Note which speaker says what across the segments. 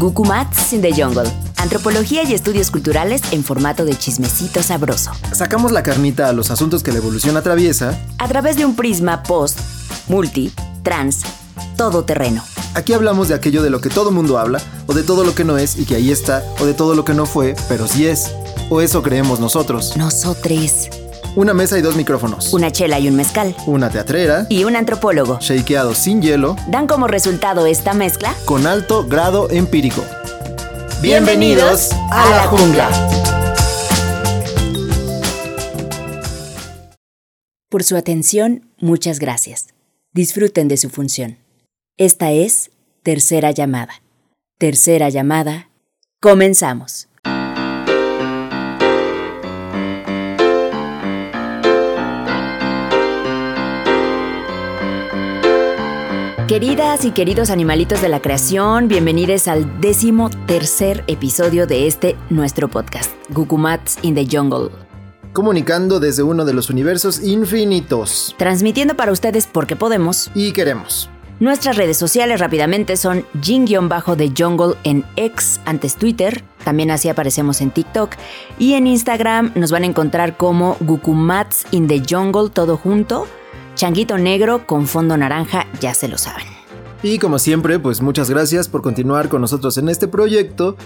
Speaker 1: Gukumats in the Jungle. Antropología y estudios culturales en formato de chismecito sabroso.
Speaker 2: Sacamos la carnita a los asuntos que la evolución atraviesa.
Speaker 1: A través de un prisma post, multi, trans, todoterreno.
Speaker 2: Aquí hablamos de aquello de lo que todo mundo habla, o de todo lo que no es y que ahí está, o de todo lo que no fue, pero sí es. O eso creemos nosotros.
Speaker 1: Nosotres.
Speaker 2: Una mesa y dos micrófonos.
Speaker 1: Una chela y un mezcal.
Speaker 2: Una teatrera.
Speaker 1: Y un antropólogo.
Speaker 2: Shakeado sin hielo.
Speaker 1: Dan como resultado esta mezcla.
Speaker 2: Con alto grado empírico. Bienvenidos a la jungla.
Speaker 1: Por su atención, muchas gracias. Disfruten de su función. Esta es Tercera Llamada. Tercera Llamada. Comenzamos. Queridas y queridos animalitos de la creación, bienvenidos al décimo tercer episodio de este nuestro podcast, Gukumats in the Jungle.
Speaker 2: Comunicando desde uno de los universos infinitos.
Speaker 1: Transmitiendo para ustedes porque podemos.
Speaker 2: Y queremos.
Speaker 1: Nuestras redes sociales rápidamente son Jin-de Jungle en X, antes Twitter, también así aparecemos en TikTok, y en Instagram nos van a encontrar como Gukumats in the Jungle todo junto Changuito negro con fondo naranja, ya se lo saben.
Speaker 2: Y como siempre, pues muchas gracias por continuar con nosotros en este proyecto.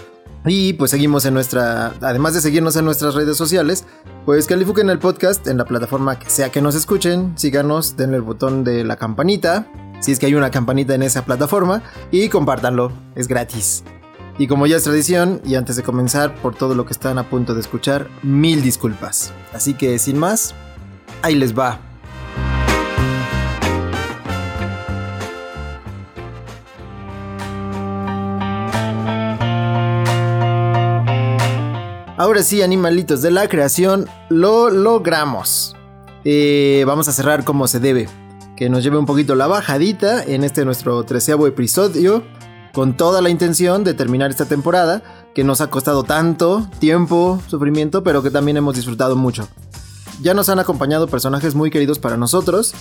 Speaker 2: Y pues seguimos en nuestra, además de seguirnos en nuestras redes sociales, pues califiquen el podcast en la plataforma que sea que nos escuchen, síganos, denle el botón de la campanita, si es que hay una campanita en esa plataforma, y compártanlo, es gratis. Y como ya es tradición, y antes de comenzar, por todo lo que están a punto de escuchar, mil disculpas. Así que sin más, ahí les va. Ahora sí, animalitos de la creación, lo logramos. Eh, vamos a cerrar como se debe. Que nos lleve un poquito la bajadita en este nuestro treceavo episodio. Con toda la intención de terminar esta temporada. Que nos ha costado tanto tiempo, sufrimiento, pero que también hemos disfrutado mucho. Ya nos han acompañado personajes muy queridos para nosotros.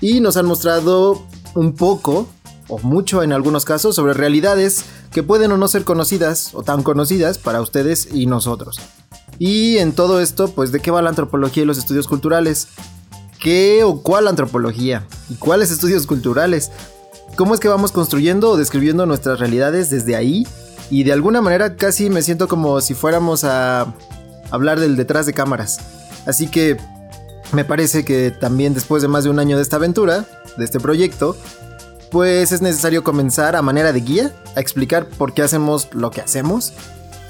Speaker 2: Y nos han mostrado un poco, o mucho en algunos casos, sobre realidades que pueden o no ser conocidas o tan conocidas para ustedes y nosotros. Y en todo esto, pues de qué va la antropología y los estudios culturales. ¿Qué o cuál antropología? ¿Y cuáles estudios culturales? ¿Cómo es que vamos construyendo o describiendo nuestras realidades desde ahí? Y de alguna manera casi me siento como si fuéramos a hablar del detrás de cámaras. Así que me parece que también después de más de un año de esta aventura, de este proyecto, pues es necesario comenzar a manera de guía a explicar por qué hacemos lo que hacemos.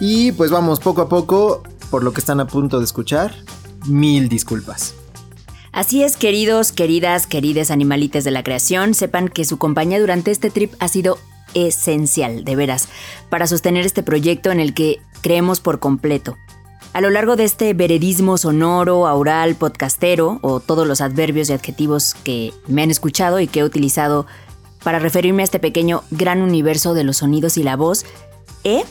Speaker 2: Y pues vamos poco a poco, por lo que están a punto de escuchar, mil disculpas.
Speaker 1: Así es, queridos, queridas, querides animalites de la creación, sepan que su compañía durante este trip ha sido esencial, de veras, para sostener este proyecto en el que creemos por completo. A lo largo de este veredismo sonoro, aural, podcastero, o todos los adverbios y adjetivos que me han escuchado y que he utilizado para referirme a este pequeño gran universo de los sonidos y la voz, he,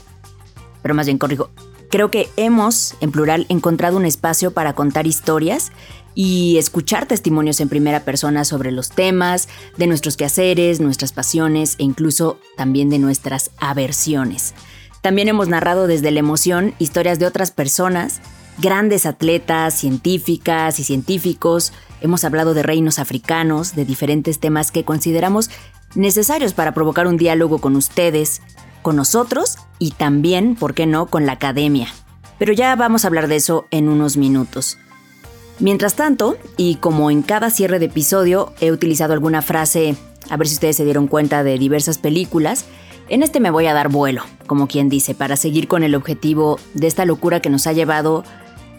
Speaker 1: pero más bien corrijo, creo que hemos, en plural, encontrado un espacio para contar historias y escuchar testimonios en primera persona sobre los temas, de nuestros quehaceres, nuestras pasiones e incluso también de nuestras aversiones. También hemos narrado desde la emoción historias de otras personas, grandes atletas, científicas y científicos. Hemos hablado de reinos africanos, de diferentes temas que consideramos necesarios para provocar un diálogo con ustedes, con nosotros y también, ¿por qué no?, con la academia. Pero ya vamos a hablar de eso en unos minutos. Mientras tanto, y como en cada cierre de episodio he utilizado alguna frase, a ver si ustedes se dieron cuenta de diversas películas, en este me voy a dar vuelo, como quien dice, para seguir con el objetivo de esta locura que nos ha llevado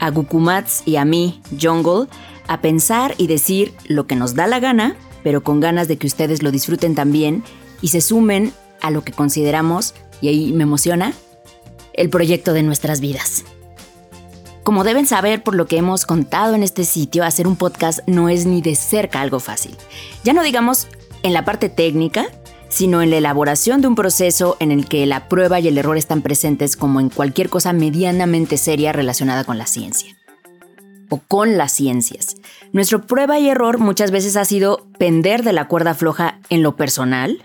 Speaker 1: a Gukumats y a mí, Jungle, a pensar y decir lo que nos da la gana pero con ganas de que ustedes lo disfruten también y se sumen a lo que consideramos, y ahí me emociona, el proyecto de nuestras vidas. Como deben saber por lo que hemos contado en este sitio, hacer un podcast no es ni de cerca algo fácil. Ya no digamos en la parte técnica, sino en la elaboración de un proceso en el que la prueba y el error están presentes como en cualquier cosa medianamente seria relacionada con la ciencia o con las ciencias. Nuestro prueba y error muchas veces ha sido pender de la cuerda floja en lo personal,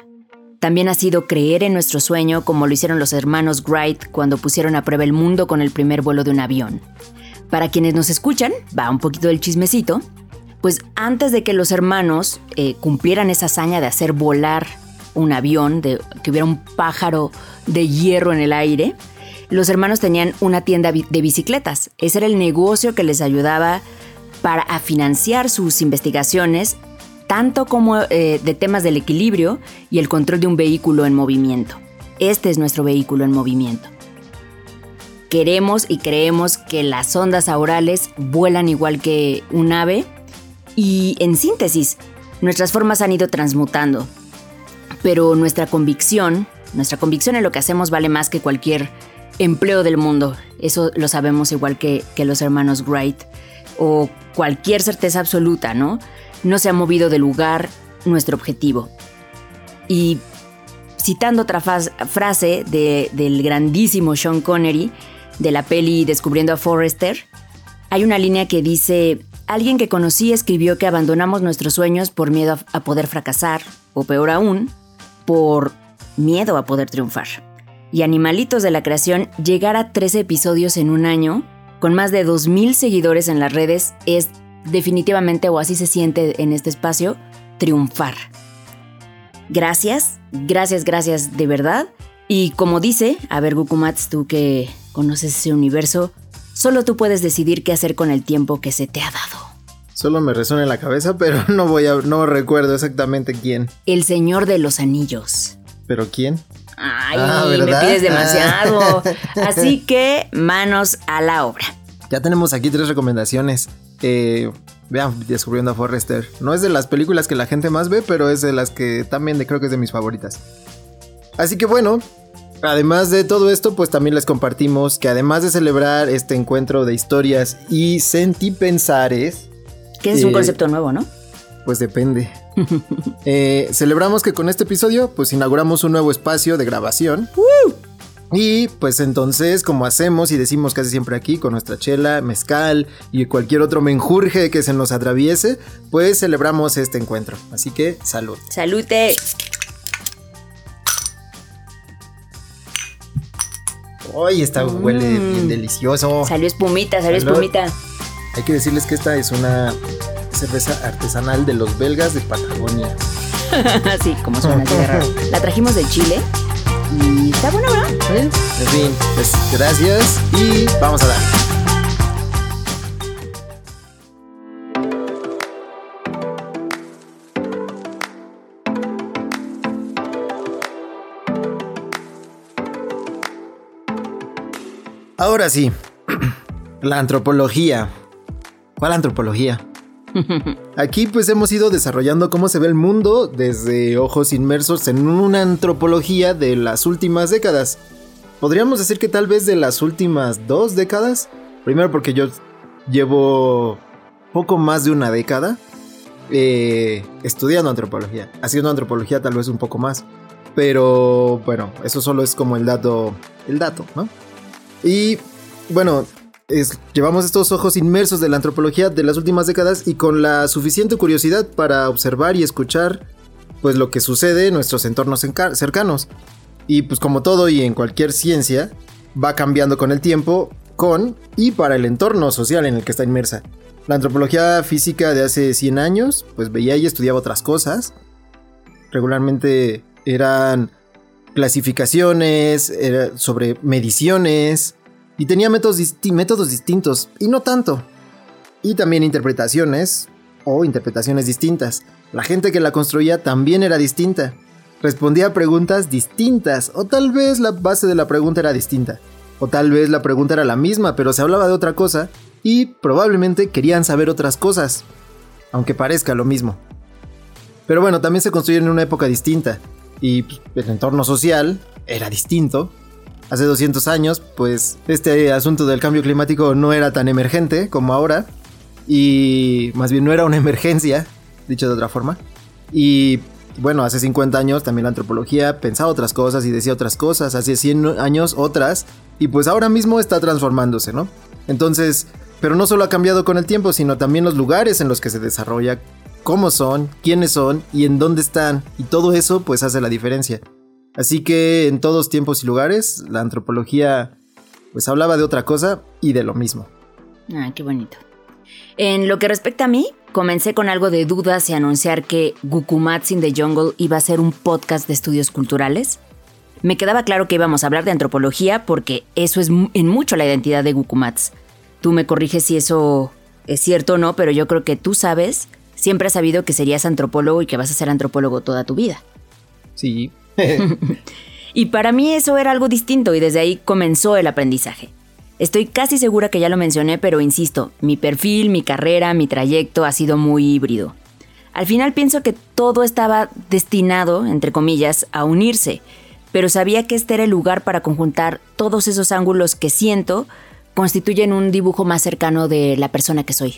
Speaker 1: También ha sido creer en nuestro sueño como lo hicieron los hermanos Wright cuando pusieron a prueba el mundo con el primer vuelo de un avión. Para quienes nos escuchan, va un poquito del chismecito, pues antes de que los hermanos eh, cumplieran esa hazaña de hacer volar un avión, de que hubiera un pájaro de hierro en el aire, los hermanos tenían una tienda de bicicletas. Ese era el negocio que les ayudaba para financiar sus investigaciones, tanto como eh, de temas del equilibrio y el control de un vehículo en movimiento. Este es nuestro vehículo en movimiento. Queremos y creemos que las ondas aurales vuelan igual que un ave y en síntesis, nuestras formas han ido transmutando, pero nuestra convicción, nuestra convicción en lo que hacemos vale más que cualquier empleo del mundo. Eso lo sabemos igual que, que los hermanos Wright o cualquier certeza absoluta, ¿no? No se ha movido de lugar nuestro objetivo. Y citando otra frase del grandísimo Sean Connery, de la peli Descubriendo a Forrester, hay una línea que dice, alguien que conocí escribió que abandonamos nuestros sueños por miedo a, poder fracasar, o peor aún, por miedo a poder triunfar. Y Animalitos de la Creación llegar a 13 episodios en un año, con más de 2.000 seguidores en las redes, es definitivamente, o así se siente en este espacio, triunfar. Gracias, gracias, gracias de verdad. Y como dice, a ver Gukumats, tú que conoces ese universo, solo tú puedes decidir qué hacer con el tiempo que se te ha dado.
Speaker 2: Solo me resuena en la cabeza, pero no voy a, no recuerdo exactamente quién.
Speaker 1: El Señor de los Anillos.
Speaker 2: ¿Pero quién?
Speaker 1: Ay, ah, me pides demasiado. Así que manos a la obra.
Speaker 2: Ya tenemos aquí tres recomendaciones. Eh, vean, Descubriendo a Forrester. No es de las películas que la gente más ve, pero es de las que también creo que es de mis favoritas. Así que bueno, Además de todo esto, pues también les compartimos que además de celebrar este encuentro de historias y sentipensares...
Speaker 1: Que es un eh, concepto nuevo, ¿no?
Speaker 2: Pues depende. Eh, celebramos que con este episodio, pues inauguramos un nuevo espacio de grabación. Y pues entonces, como hacemos y decimos casi siempre aquí, con nuestra chela, mezcal y cualquier otro menjurje que se nos atraviese, pues celebramos este encuentro. Así que salud.
Speaker 1: Salute.
Speaker 2: Ay, esta huele bien mm. delicioso.
Speaker 1: Salió espumita, salió espumita.
Speaker 2: Hay que decirles que esta es una cerveza artesanal de los belgas de Patagonia.
Speaker 1: sí, como suena así. La trajimos de Chile y está buena, ¿verdad?
Speaker 2: En fin, pues gracias y vamos a dar. Ahora sí, la antropología. ¿Cuál antropología? Aquí pues hemos ido desarrollando cómo se ve el mundo desde ojos inmersos en una antropología de las últimas décadas. Podríamos decir que tal vez de las últimas dos décadas. Primero porque yo llevo poco más de una década eh, estudiando antropología. Haciendo antropología tal vez un poco más. Pero bueno, eso solo es como el dato, el dato, ¿no? Y bueno, llevamos estos ojos inmersos de la antropología de las últimas décadas y con la suficiente curiosidad para observar y escuchar pues lo que sucede en nuestros entornos cercanos. Y pues como todo y en cualquier ciencia, va cambiando con el tiempo, con y para el entorno social en el que está inmersa. La antropología física de hace 100 años, pues veía y estudiaba otras cosas. Regularmente eran clasificaciones, sobre mediciones, y tenía métodos, métodos distintos, y no tanto. Y también interpretaciones, o interpretaciones distintas. La gente que la construía también era distinta. Respondía a preguntas distintas, o tal vez la base de la pregunta era distinta. O tal vez la pregunta era la misma, pero se hablaba de otra cosa, y probablemente querían saber otras cosas, aunque parezca lo mismo. Pero bueno, también se construyeron en una época distinta, y pues, el entorno social era distinto. Hace 200 años, pues este asunto del cambio climático no era tan emergente como ahora. Y más bien no era una emergencia, dicho de otra forma. Y bueno, hace 50 años también la antropología pensaba otras cosas y decía otras cosas. Hace 100 años otras. Y pues ahora mismo está transformándose, ¿no? Entonces, pero no solo ha cambiado con el tiempo, sino también los lugares en los que se desarrolla cómo son, quiénes son y en dónde están. Y todo eso pues hace la diferencia. Así que en todos tiempos y lugares la antropología pues hablaba de otra cosa y de lo mismo.
Speaker 1: Ah, qué bonito. En lo que respecta a mí, comencé con algo de dudas y anunciar que Gukumats in the Jungle iba a ser un podcast de estudios culturales. Me quedaba claro que íbamos a hablar de antropología porque eso es en mucho la identidad de Gukumats. Tú me corriges si eso es cierto o no, pero yo creo que tú sabes, siempre has sabido que serías antropólogo y que vas a ser antropólogo toda tu vida.
Speaker 2: Sí.
Speaker 1: y para mí eso era algo distinto y desde ahí comenzó el aprendizaje. Estoy casi segura que ya lo mencioné, pero insisto, mi perfil, mi carrera, mi trayecto ha sido muy híbrido. Al final pienso que todo estaba destinado, entre comillas, a unirse, pero sabía que este era el lugar para conjuntar todos esos ángulos que siento constituyen un dibujo más cercano de la persona que soy.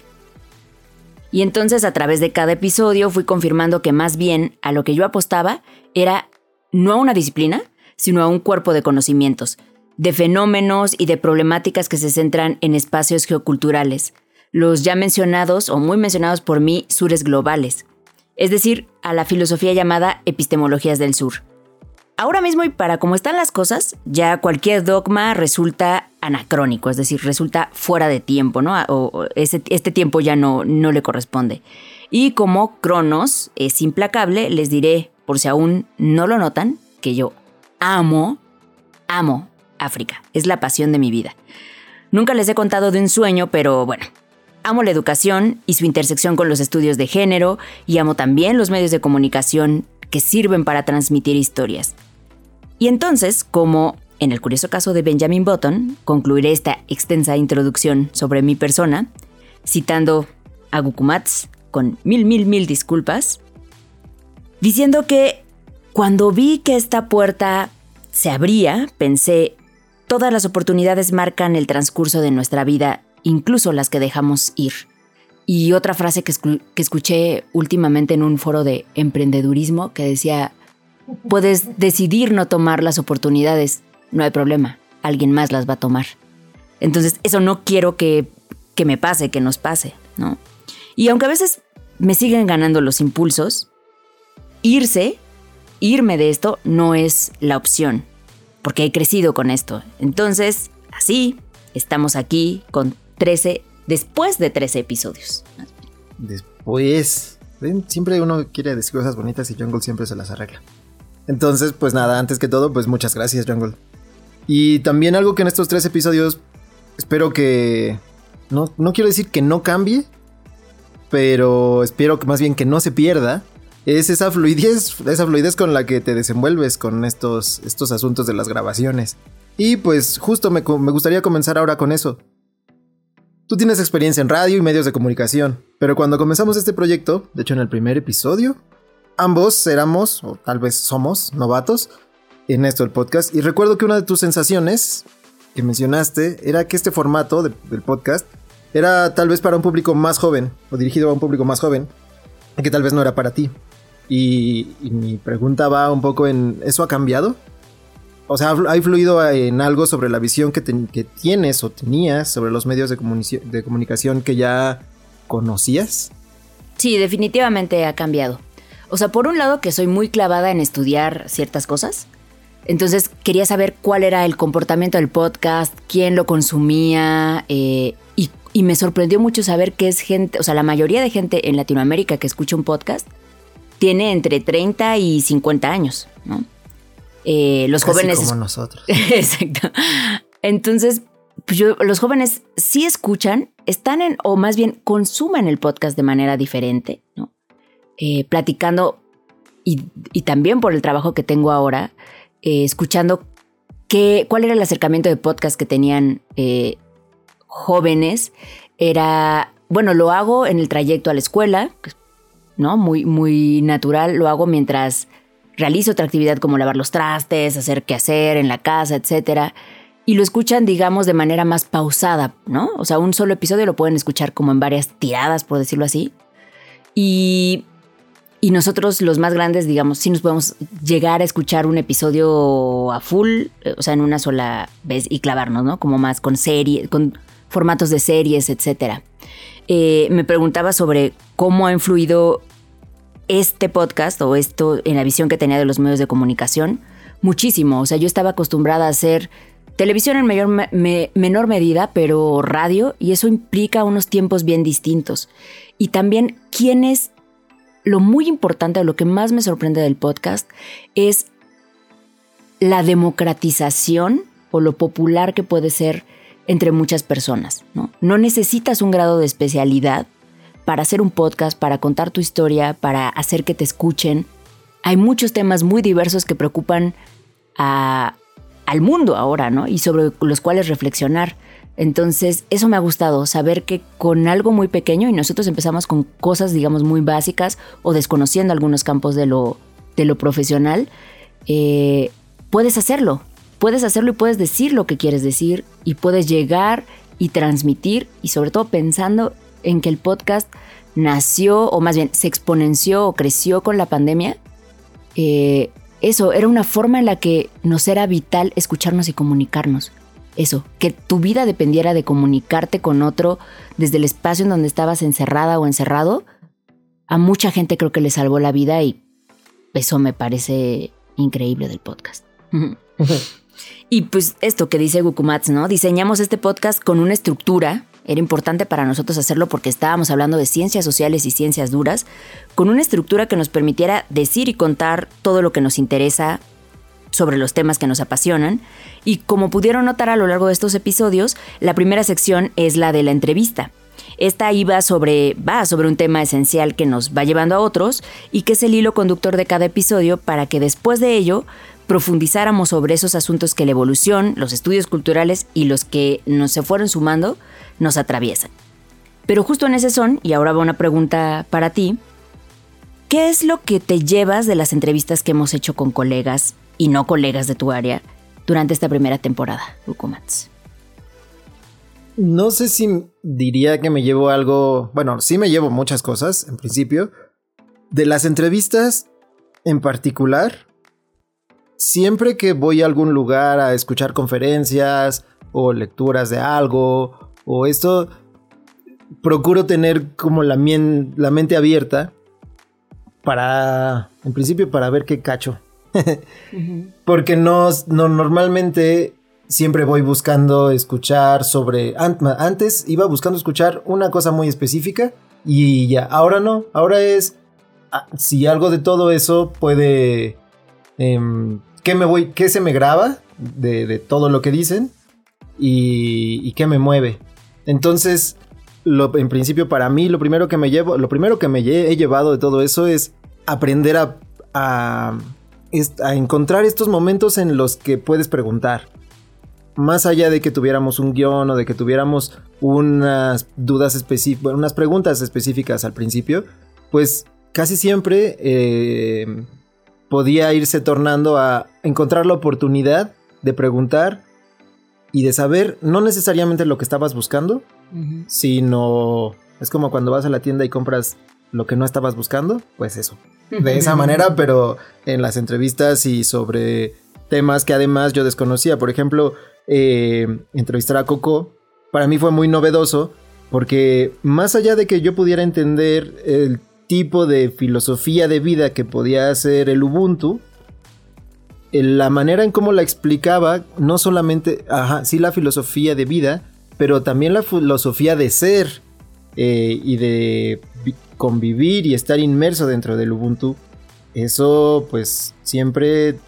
Speaker 1: Y entonces a través de cada episodio fui confirmando que más bien a lo que yo apostaba era no a una disciplina, sino a un cuerpo de conocimientos, de fenómenos y de problemáticas que se centran en espacios geoculturales, los ya mencionados o muy mencionados por mí sures globales, es decir, a la filosofía llamada epistemologías del sur. Ahora mismo y para cómo están las cosas, ya cualquier dogma resulta anacrónico, es decir, resulta fuera de tiempo, ¿no? O este tiempo ya no, no le corresponde. Y como Cronos es implacable, les diré, por si aún no lo notan, que yo amo, amo África. Es la pasión de mi vida. Nunca les he contado de un sueño, pero bueno, amo la educación y su intersección con los estudios de género y amo también los medios de comunicación que sirven para transmitir historias. Y entonces, como en el curioso caso de Benjamin Button, concluiré esta extensa introducción sobre mi persona, citando a Gukumats con mil, mil, mil disculpas, diciendo que cuando vi que esta puerta se abría, pensé, Todas las oportunidades marcan el transcurso de nuestra vida, incluso las que dejamos ir. Y otra frase que, escuché últimamente en un foro de emprendedurismo que decía, puedes decidir no tomar las oportunidades, no hay problema, alguien más las va a tomar. Entonces, eso no quiero que, que me pase, que nos pase, ¿no? Y aunque a veces me siguen ganando los impulsos, irse, irme de esto no es la opción porque he crecido con esto. Entonces, así, estamos aquí con 13, después de 13 episodios.
Speaker 2: Después. Siempre uno quiere decir cosas bonitas y Jungle siempre se las arregla. Entonces, pues nada, antes que todo, pues muchas gracias, Jungle. Y también algo que en estos tres episodios espero que... No, no quiero decir que no cambie, pero espero que más bien que no se pierda es esa fluidez, esa fluidez con la que te desenvuelves con estos, estos asuntos de las grabaciones. Y pues justo me, me gustaría comenzar ahora con eso. Tú tienes experiencia en radio y medios de comunicación, pero cuando comenzamos este proyecto, de hecho en el primer episodio, ambos éramos, o tal vez somos, novatos en esto del podcast. Y recuerdo que una de tus sensaciones que mencionaste era que este formato del podcast era tal vez para un público más joven, o dirigido a un público más joven, que tal vez no era para ti. Y, mi pregunta va un poco en, ¿eso ha cambiado? O sea, ¿ha influido en algo sobre la visión que, tienes o tenías sobre los medios de, de comunicación que ya conocías?
Speaker 1: Sí, definitivamente ha cambiado. O sea, por un lado que soy muy clavada en estudiar ciertas cosas. Entonces quería saber cuál era el comportamiento del podcast, quién lo consumía eh, y, y, me sorprendió mucho saber que es gente, o sea, la mayoría de gente en Latinoamérica que escucha un podcast tiene entre 30 y 50 años, ¿no?
Speaker 2: Eh, los jóvenes... Como nosotros.
Speaker 1: Exacto. Entonces, pues los jóvenes sí escuchan, están en, o más bien consumen el podcast de manera diferente, ¿no? Eh, platicando y, también por el trabajo que tengo ahora, eh, escuchando qué, cuál era el acercamiento de podcast que tenían jóvenes. Era, bueno, lo hago en el trayecto a la escuela, ¿no? Muy, muy natural. Lo hago mientras realizo otra actividad como lavar los trastes, hacer qué hacer en la casa, etc. Y lo escuchan, digamos, de manera más pausada, ¿no? O sea, un solo episodio lo pueden escuchar como en varias tiradas, por decirlo así. Y, y nosotros, los más grandes, digamos, sí nos podemos llegar a escuchar un episodio a full, o sea, en una sola vez y clavarnos, ¿no? Como más con series, con formatos de series, etcétera. Eh, me preguntaba sobre cómo ha influido este podcast o esto en la visión que tenía de los medios de comunicación muchísimo. O sea, yo estaba acostumbrada a hacer televisión en menor medida, pero radio, y eso implica unos tiempos bien distintos. Y también quién es lo muy importante, lo que más me sorprende del podcast, es la democratización o lo popular que puede ser entre muchas personas. ¿no? no necesitas un grado de especialidad para hacer un podcast, para contar tu historia, para hacer que te escuchen. Hay muchos temas muy diversos que preocupan a, al mundo ahora, ¿no? Y sobre los cuales reflexionar. Entonces, eso me ha gustado, saber que con algo muy pequeño, y nosotros empezamos con cosas, digamos, muy básicas o desconociendo algunos campos de lo, de lo profesional, eh, puedes hacerlo. Puedes hacerlo y puedes decir lo que quieres decir y puedes llegar y transmitir y sobre todo pensando en que el podcast nació o más bien se exponenció o creció con la pandemia. Eh, eso, era una forma en la que nos era vital escucharnos y comunicarnos. Eso, que tu vida dependiera de comunicarte con otro desde el espacio en donde estabas encerrada o encerrado, a mucha gente creo que le salvó la vida y eso me parece increíble del podcast. y pues esto que dice Gukumats, ¿no? Diseñamos este podcast con una estructura era importante para nosotros hacerlo porque estábamos hablando de ciencias sociales y ciencias duras, con una estructura que nos permitiera decir y contar todo lo que nos interesa sobre los temas que nos apasionan. Y como pudieron notar a lo largo de estos episodios, la primera sección es la de la entrevista. Esta iba sobre, va sobre un tema esencial que nos va llevando a otros y que es el hilo conductor de cada episodio para que después de ello profundizáramos sobre esos asuntos que la evolución, los estudios culturales y los que nos se fueron sumando nos atraviesan. Pero justo en ese son, y ahora va una pregunta para ti, ¿qué es lo que te llevas de las entrevistas que hemos hecho con colegas y no colegas de tu área durante esta primera temporada, Ukumats?
Speaker 2: No sé si diría que me llevo algo, bueno, sí me llevo muchas cosas en principio. De las entrevistas en particular, siempre que voy a algún lugar a escuchar conferencias o lecturas de algo o esto, procuro tener como la, la mente abierta para, en principio, para ver qué cacho. Porque no, no, normalmente siempre voy buscando escuchar sobre, antes iba buscando escuchar una cosa muy específica y ya, ahora no, ahora es, ah, si algo de todo eso puede, eh, ¿qué, me voy, qué se me graba de, todo lo que dicen y, y qué me mueve? Entonces, lo, en principio para mí lo primero que me llevo, lo primero que me he llevado de todo eso es aprender a, a, encontrar estos momentos en los que puedes preguntar. Más allá de que tuviéramos un guion o de que tuviéramos unas dudas específicas, unas preguntas específicas al principio, pues casi siempre eh, podía irse tornando a encontrar la oportunidad de preguntar y de saber no necesariamente lo que estabas buscando, sino es como cuando vas a la tienda y compras lo que no estabas buscando, pues eso. De esa manera, pero en las entrevistas y sobre temas que además yo desconocía. Por ejemplo, eh, entrevistar a Coco, para mí fue muy novedoso, porque más allá de que yo pudiera entender el tipo de filosofía de vida que podía ser el Ubuntu, la manera en cómo la explicaba, no solamente, ajá, sí la filosofía de vida, pero también la filosofía de ser eh, y de convivir y estar inmerso dentro del Ubuntu, eso pues siempre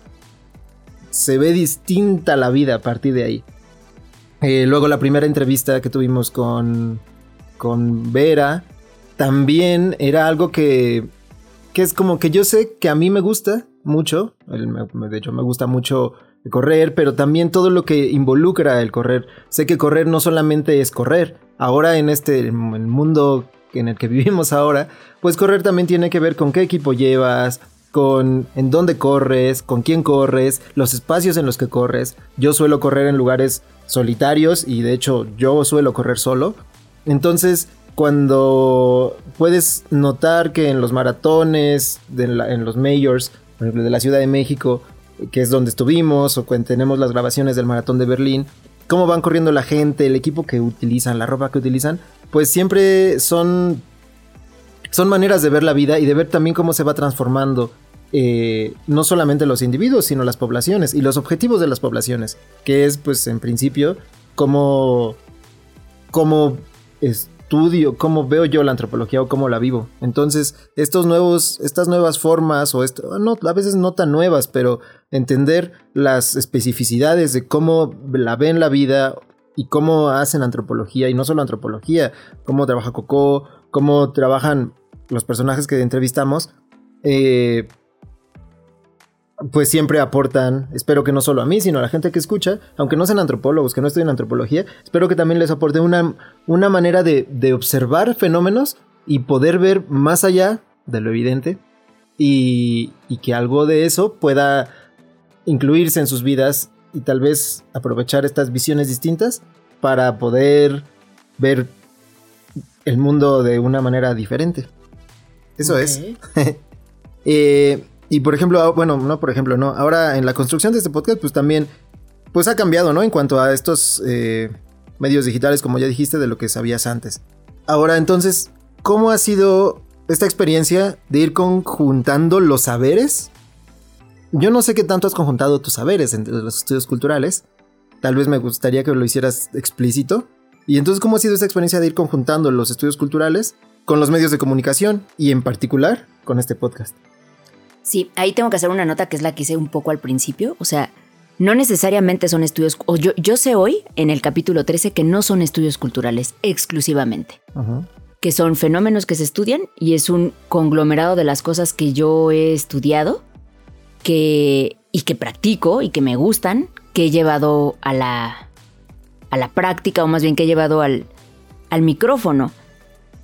Speaker 2: se ve distinta la vida a partir de ahí. Eh, luego la primera entrevista que tuvimos con, con Vera, también era algo que, que es como que yo sé que a mí me gusta, mucho, de hecho me gusta mucho correr, pero también todo lo que involucra el correr. Sé que correr no solamente es correr, ahora en este el mundo en el que vivimos ahora, pues correr también tiene que ver con qué equipo llevas, con en dónde corres, con quién corres, los espacios en los que corres. Yo suelo correr en lugares solitarios y de hecho yo suelo correr solo. Entonces, cuando puedes notar que en los maratones, en los majors, por ejemplo, de la Ciudad de México, que es donde estuvimos, o cuando tenemos las grabaciones del Maratón de Berlín, cómo van corriendo la gente, el equipo que utilizan, la ropa que utilizan, pues siempre son son maneras de ver la vida y de ver también cómo se va transformando eh, no solamente los individuos, sino las poblaciones y los objetivos de las poblaciones, que es pues en principio cómo, cómo estudio, cómo veo yo la antropología o cómo la vivo. Entonces, estos nuevos, estas nuevas formas o esto, a veces no tan nuevas, pero entender las especificidades de cómo la ven la vida y cómo hacen antropología, y no solo antropología, cómo trabaja Coco, cómo trabajan los personajes que entrevistamos, eh, pues siempre aportan, espero que no solo a mí, sino a la gente que escucha, aunque no sean antropólogos, que no estudien antropología, espero que también les aporte una, una manera de, de observar fenómenos y poder ver más allá de lo evidente y, y que algo de eso pueda incluirse en sus vidas y tal vez aprovechar estas visiones distintas para poder ver el mundo de una manera diferente. Eso es. eh, y por ejemplo, ah, bueno, no por ejemplo, no. Ahora en la construcción de este podcast, pues también, pues ha cambiado, ¿no? En cuanto a estos eh, medios digitales, como ya dijiste, de lo que sabías antes. Ahora, entonces, ¿cómo ha sido esta experiencia de ir conjuntando los saberes? Yo no sé qué tanto has conjuntado tus saberes entre los estudios culturales. Tal vez me gustaría que lo hicieras explícito. Y entonces, ¿cómo ha sido esta experiencia de ir conjuntando los estudios culturales con los medios de comunicación y en particular con este podcast?
Speaker 1: Sí, ahí tengo que hacer una nota que es la que hice un poco al principio. O sea, no necesariamente son estudios. O yo, yo sé hoy, en el capítulo 13, que no son estudios culturales exclusivamente. Que son fenómenos que se estudian y es un conglomerado de las cosas que yo he estudiado que, y que practico y que me gustan, que he llevado a la, a la práctica, o más bien que he llevado al, al micrófono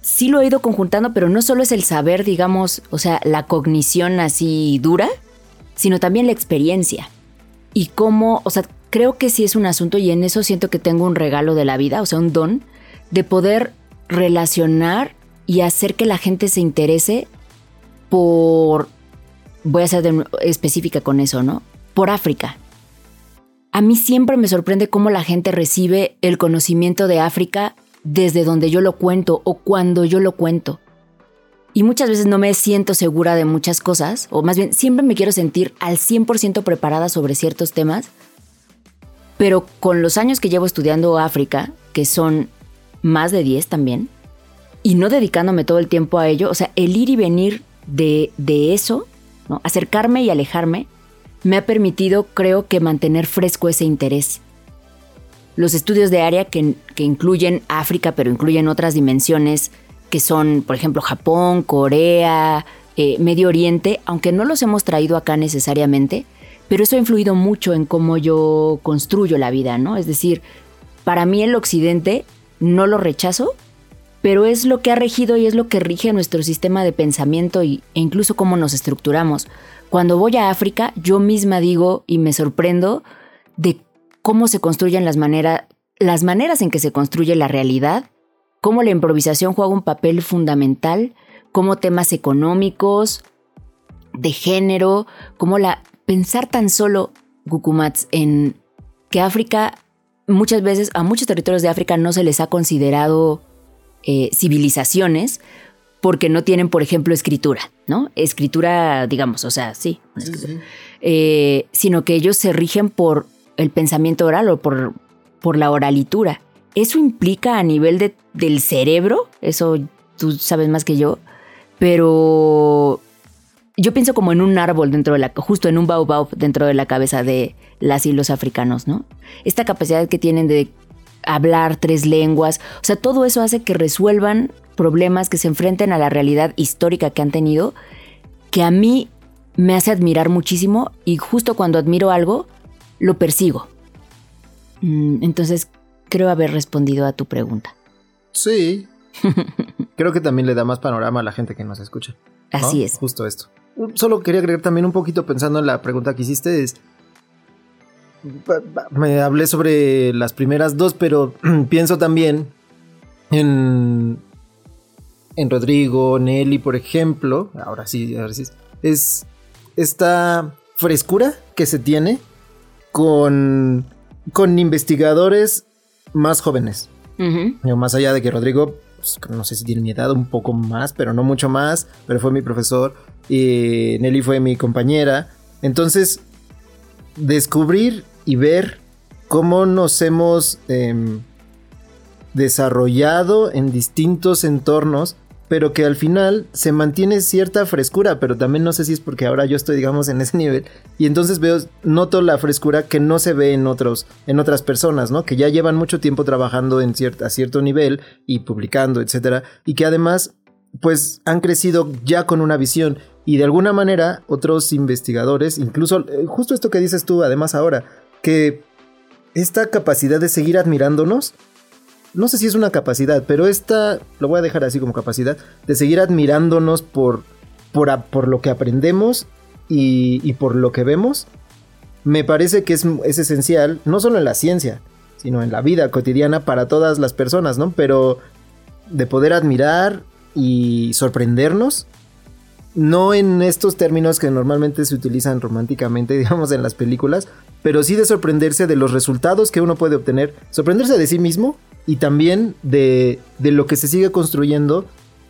Speaker 1: sí lo he ido conjuntando, pero no solo es el saber, digamos, o sea, la cognición así dura, sino también la experiencia. Y cómo, o sea, creo que sí es un asunto y en eso siento que tengo un regalo de la vida, o sea, un don, de poder relacionar y hacer que la gente se interese por, voy a ser específica con eso, ¿no? Por África. A mí siempre me sorprende cómo la gente recibe el conocimiento de África desde donde yo lo cuento o cuando yo lo cuento. Y muchas veces no me siento segura de muchas cosas, o más bien siempre me quiero sentir al 100% preparada sobre ciertos temas, pero con los años que llevo estudiando África, que son más de 10 también, y no dedicándome todo el tiempo a ello, o sea, el ir y venir de, de eso, acercarme y alejarme, me ha permitido, creo que, mantener fresco ese interés los estudios de área que, incluyen África, pero incluyen otras dimensiones que son, por ejemplo, Japón, Corea, eh, Medio Oriente, aunque no los hemos traído acá necesariamente, pero eso ha influido mucho en cómo yo construyo la vida, ¿no? Es decir, para mí el Occidente no lo rechazo, pero es lo que ha regido y es lo que rige nuestro sistema de pensamiento y, e incluso cómo nos estructuramos. Cuando voy a África, yo misma digo y me sorprendo de cómo se construyen las, maneras, las maneras en que se construye la realidad, cómo la improvisación juega un papel fundamental, cómo temas económicos, de género, cómo la pensar tan solo Gukumats en que África muchas veces a muchos territorios de África no se les ha considerado eh, civilizaciones porque no tienen, por ejemplo, escritura, ¿no? Escritura, digamos, o sea, sí, eh, sino que ellos se rigen por el pensamiento oral o por, por la oralitura. Eso implica a nivel del cerebro, eso tú sabes más que yo, pero yo pienso como en un árbol dentro de la, justo en un baobab dentro de la cabeza de las y los africanos, ¿no? Esta capacidad que tienen de hablar tres lenguas, o sea, todo eso hace que resuelvan problemas que se enfrenten a la realidad histórica que han tenido, que a mí me hace admirar muchísimo y justo cuando admiro algo, lo persigo. Mm, entonces, creo haber respondido a tu pregunta.
Speaker 2: Sí. creo que también le da más panorama a la gente que nos escucha.
Speaker 1: Así es.
Speaker 2: Justo esto. Solo quería agregar también un poquito pensando en la pregunta que hiciste. Es, me hablé sobre las primeras dos, pero pienso también en, en Rodrigo, Nelly, por ejemplo. Ahora sí, ahora sí. Es esta frescura que se tiene con, con investigadores más jóvenes. Más allá de que Rodrigo pues, no sé si tiene mi edad un poco más, pero no mucho más, pero fue mi profesor. Y Nelly fue mi compañera. Entonces, descubrir y ver cómo nos hemos em, desarrollado en distintos entornos pero que al final se mantiene cierta frescura, pero también no sé si es porque ahora yo estoy, digamos, en ese nivel, y entonces veo, noto la frescura que no se ve en otros, en otras personas, ¿no? Que ya llevan mucho tiempo trabajando en a cierto nivel y publicando, etcétera, y que además, pues, han crecido ya con una visión, y de alguna manera, otros investigadores, incluso, eh, justo esto que dices tú, además ahora, que esta capacidad de seguir admirándonos, no sé si es una capacidad, pero esta, lo voy a dejar así como capacidad, de seguir admirándonos por, por, por lo que aprendemos y, por lo que vemos, me parece que es, es, esencial, no solo en la ciencia, sino en la vida cotidiana para todas las personas, ¿no? Pero de poder admirar y sorprendernos, no en estos términos que normalmente se utilizan románticamente, digamos, en las películas, pero sí de sorprenderse de los resultados que uno puede obtener, sorprenderse de sí mismo y también de, lo que se sigue construyendo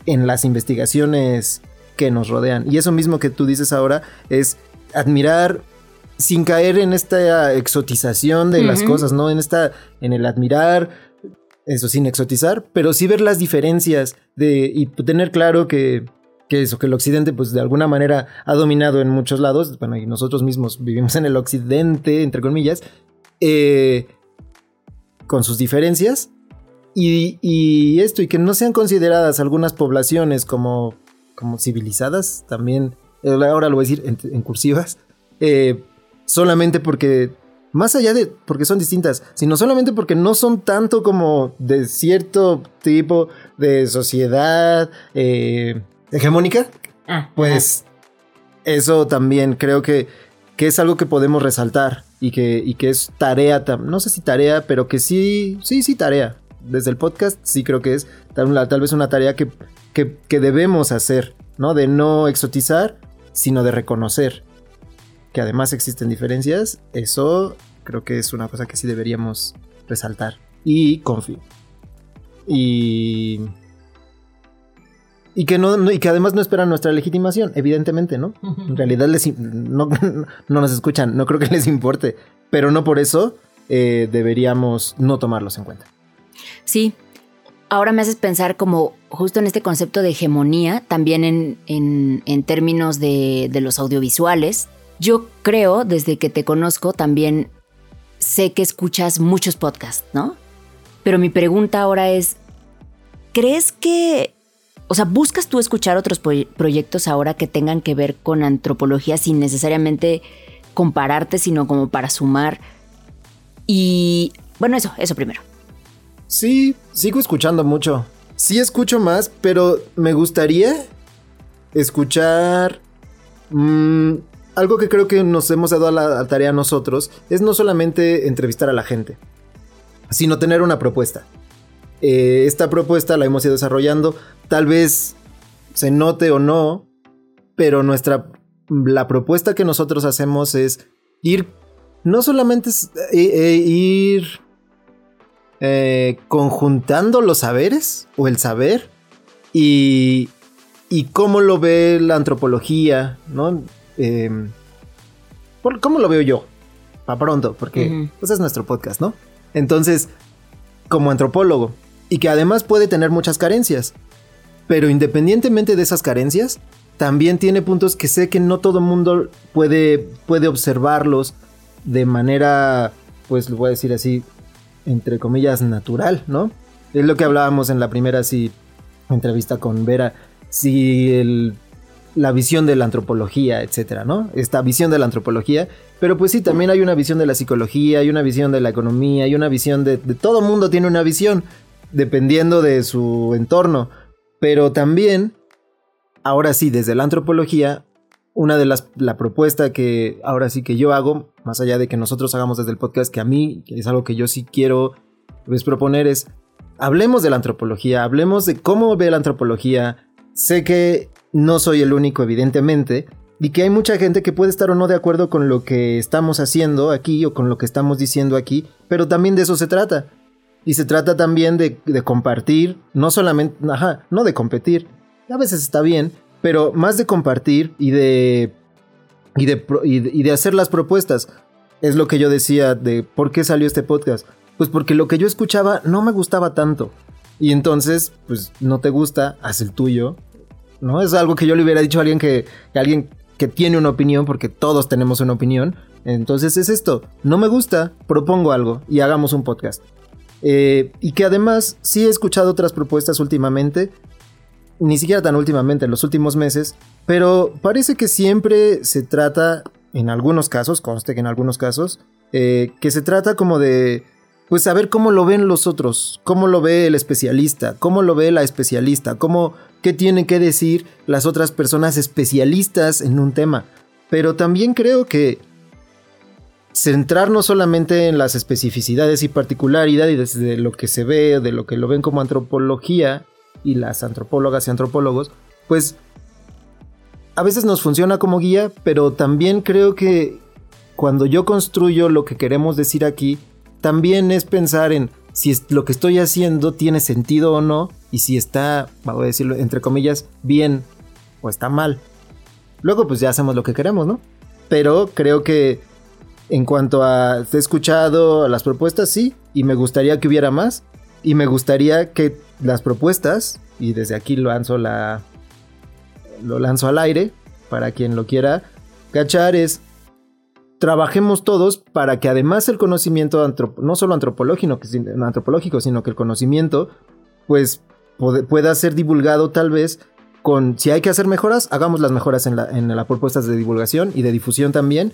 Speaker 2: en las investigaciones que nos rodean. Y eso mismo que tú dices ahora es admirar sin caer en esta exotización de las cosas, ¿no? En esta, en el admirar, eso sin exotizar, pero sí ver las diferencias de, y tener claro que, que eso, que el occidente pues de alguna manera ha dominado en muchos lados, bueno, y nosotros mismos vivimos en el occidente, entre comillas, eh, con sus diferencias, y, esto, y que no sean consideradas algunas poblaciones como, como civilizadas, también, eh, ahora lo voy a decir en, cursivas, eh, solamente porque, más allá de porque son distintas, sino solamente porque no son tanto como de cierto tipo de sociedad eh, hegemónica, ah, pues eso también creo que, que es algo que podemos resaltar y que, y que es tarea, no sé si tarea, pero que sí, sí, sí, tarea desde el podcast sí creo que es tal, vez una tarea que, que, debemos hacer, ¿no? De no exotizar, sino de reconocer que además existen diferencias. Eso creo que es una cosa que sí deberíamos resaltar. Y confío. Y... Y que, no, y que además no esperan nuestra legitimación, evidentemente, ¿no? En realidad les, no, nos escuchan, no creo que les importe, pero no por eso eh, deberíamos no tomarlos en cuenta.
Speaker 1: Sí, ahora me haces pensar como justo en este concepto de hegemonía, también en, términos de, de, los audiovisuales. Yo creo, desde que te conozco, también sé que escuchas muchos podcasts, ¿no? Pero mi pregunta ahora es, ¿crees que, o sea, buscas tú escuchar otros proyectos ahora que tengan que ver con antropología sin necesariamente compararte, sino como para sumar? Y bueno, eso, eso primero.
Speaker 2: Sí, sigo escuchando mucho. Sí escucho más, pero me gustaría escuchar... Mm, algo que creo que nos hemos dado a la tarea nosotros es no solamente entrevistar a la gente, sino tener una propuesta. Eh, esta propuesta la hemos ido desarrollando, tal vez se note o no, pero nuestra la propuesta que nosotros hacemos es ir no solamente eh, eh, ir eh, conjuntando los saberes o el saber y, y cómo lo ve la antropología, ¿no? Em, ¿Cómo lo veo yo? Para pronto, porque pues, es nuestro podcast, ¿no? Entonces, como antropólogo, y que además puede tener muchas carencias, pero independientemente de esas carencias, también tiene puntos que sé que no todo el mundo puede, puede observarlos de manera, pues lo voy a decir así, entre comillas, natural, ¿no? Es lo que hablábamos en la primera sí, entrevista con Vera, si la visión de la antropología, etcétera, ¿no? Esta visión de la antropología, pero pues sí, también hay una visión de la psicología, hay una visión de la economía, hay una visión de, de todo mundo tiene una visión, dependiendo de su entorno, pero también, ahora sí, desde la antropología, una de las la propuesta que ahora sí que yo hago, más allá de que nosotros hagamos desde el podcast, que a mí es algo que yo sí quiero pues, proponer es hablemos de la antropología, hablemos de cómo ve la antropología. Sé que no soy el único, evidentemente, y que hay mucha gente que puede estar o no de acuerdo con lo que estamos haciendo aquí o con lo que estamos diciendo aquí, pero también de eso se trata. Y se trata también de, de compartir, no solamente, ajá, no de competir, a veces está bien, pero más de compartir y de, y de, y de hacer las propuestas. Es lo que yo decía de por qué salió este podcast. Pues porque lo que yo escuchaba no me gustaba tanto. Y entonces, pues no te gusta, haz el tuyo. ¿No? Es algo que yo le hubiera dicho a alguien que, alguien que tiene una opinión, porque todos tenemos una opinión. Entonces es esto, no me gusta, propongo algo y hagamos un podcast. Eh, y que además sí he escuchado otras propuestas últimamente, ni siquiera tan últimamente, en los últimos meses, pero parece que siempre se trata, en algunos casos, conste que en algunos casos, eh, que se trata como de, pues saber cómo lo ven los otros, cómo lo ve el especialista, cómo lo ve la especialista, cómo, qué tienen que decir las otras personas especialistas en un tema. Pero también creo que centrarnos solamente en las especificidades y particularidades de lo que se ve, de lo que lo ven como antropología y las antropólogas y antropólogos, pues a veces nos funciona como guía, pero también creo que cuando yo construyo lo que queremos decir aquí, también es pensar en si lo que estoy haciendo tiene sentido o no y si está, vamos a decirlo entre comillas, bien o está mal. Luego pues ya hacemos lo que queremos, ¿no? Pero creo que en cuanto a he escuchado las propuestas, sí, y me gustaría que hubiera más. Y me gustaría que las propuestas, y desde aquí lo lanzo la. lo lanzo al aire, para quien lo quiera cachar, es trabajemos todos para que además el conocimiento no solo antropológico, antropológico, sino que el conocimiento, pues pueda ser divulgado tal vez con, si hay que hacer mejoras, hagamos las mejoras en, en las propuestas de divulgación y de difusión también,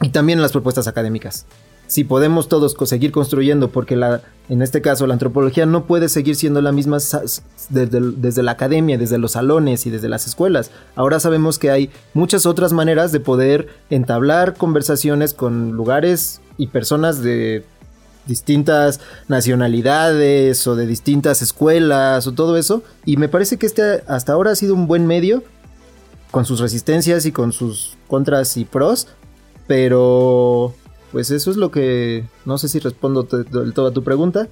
Speaker 2: y también en las propuestas académicas. Si podemos todos seguir construyendo, porque la, en este caso la antropología no puede seguir siendo la misma desde, desde la academia, desde los salones y desde las escuelas. Ahora sabemos que hay muchas otras maneras de poder entablar conversaciones con lugares y personas de distintas nacionalidades o de distintas escuelas o todo eso. Y me parece que este hasta ahora ha sido un buen medio, con sus resistencias y con sus contras y pros, pero, pues eso es lo que, no sé si respondo del todo a tu pregunta,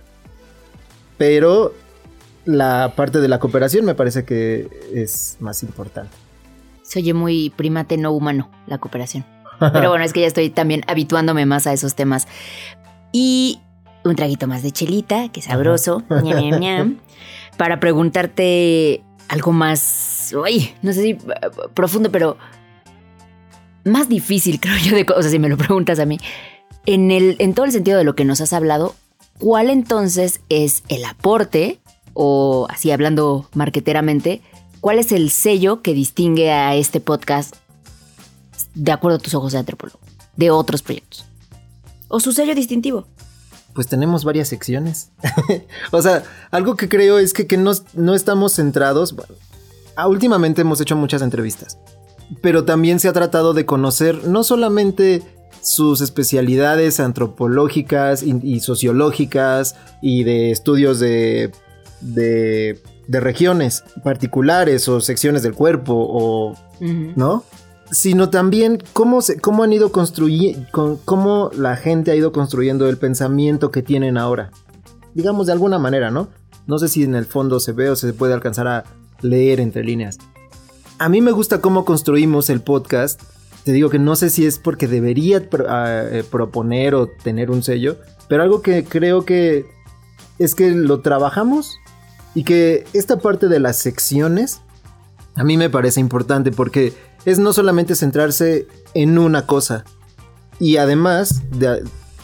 Speaker 2: pero la parte de la cooperación me parece que es más importante.
Speaker 1: Se oye muy primate no humano, la cooperación. Pero bueno, es que ya estoy también habituándome más a esos temas. Y un traguito más de chelita, que sabroso, para preguntarte algo más, uy, no sé si eh, profundo, pero más difícil, creo yo, de cosas, si me lo preguntas a mí. En, el, en todo el sentido de lo que nos has hablado, ¿cuál entonces es el aporte, o así hablando marqueteramente, cuál es el sello que distingue a este podcast de acuerdo a tus ojos de antropólogo, de otros proyectos? ¿O su sello distintivo?
Speaker 2: Pues tenemos varias secciones. o sea, algo que creo es que, que no, no estamos centrados. últimamente hemos hecho muchas entrevistas pero también se ha tratado de conocer no solamente sus especialidades antropológicas y, sociológicas y de estudios de, de, regiones particulares o secciones del cuerpo o, ¿no? Sino también cómo, se, cómo han ido construyendo, cómo la gente ha ido construyendo el pensamiento que tienen ahora. Digamos de alguna manera, ¿no? No sé si en el fondo se ve o se puede alcanzar a leer entre líneas a mí me gusta cómo construimos el podcast. Te digo que no sé si es porque debería ah, eh, proponer o tener un sello, pero algo que creo que es que lo trabajamos y que esta parte de las secciones a mí me parece importante porque es no solamente centrarse en una cosa y además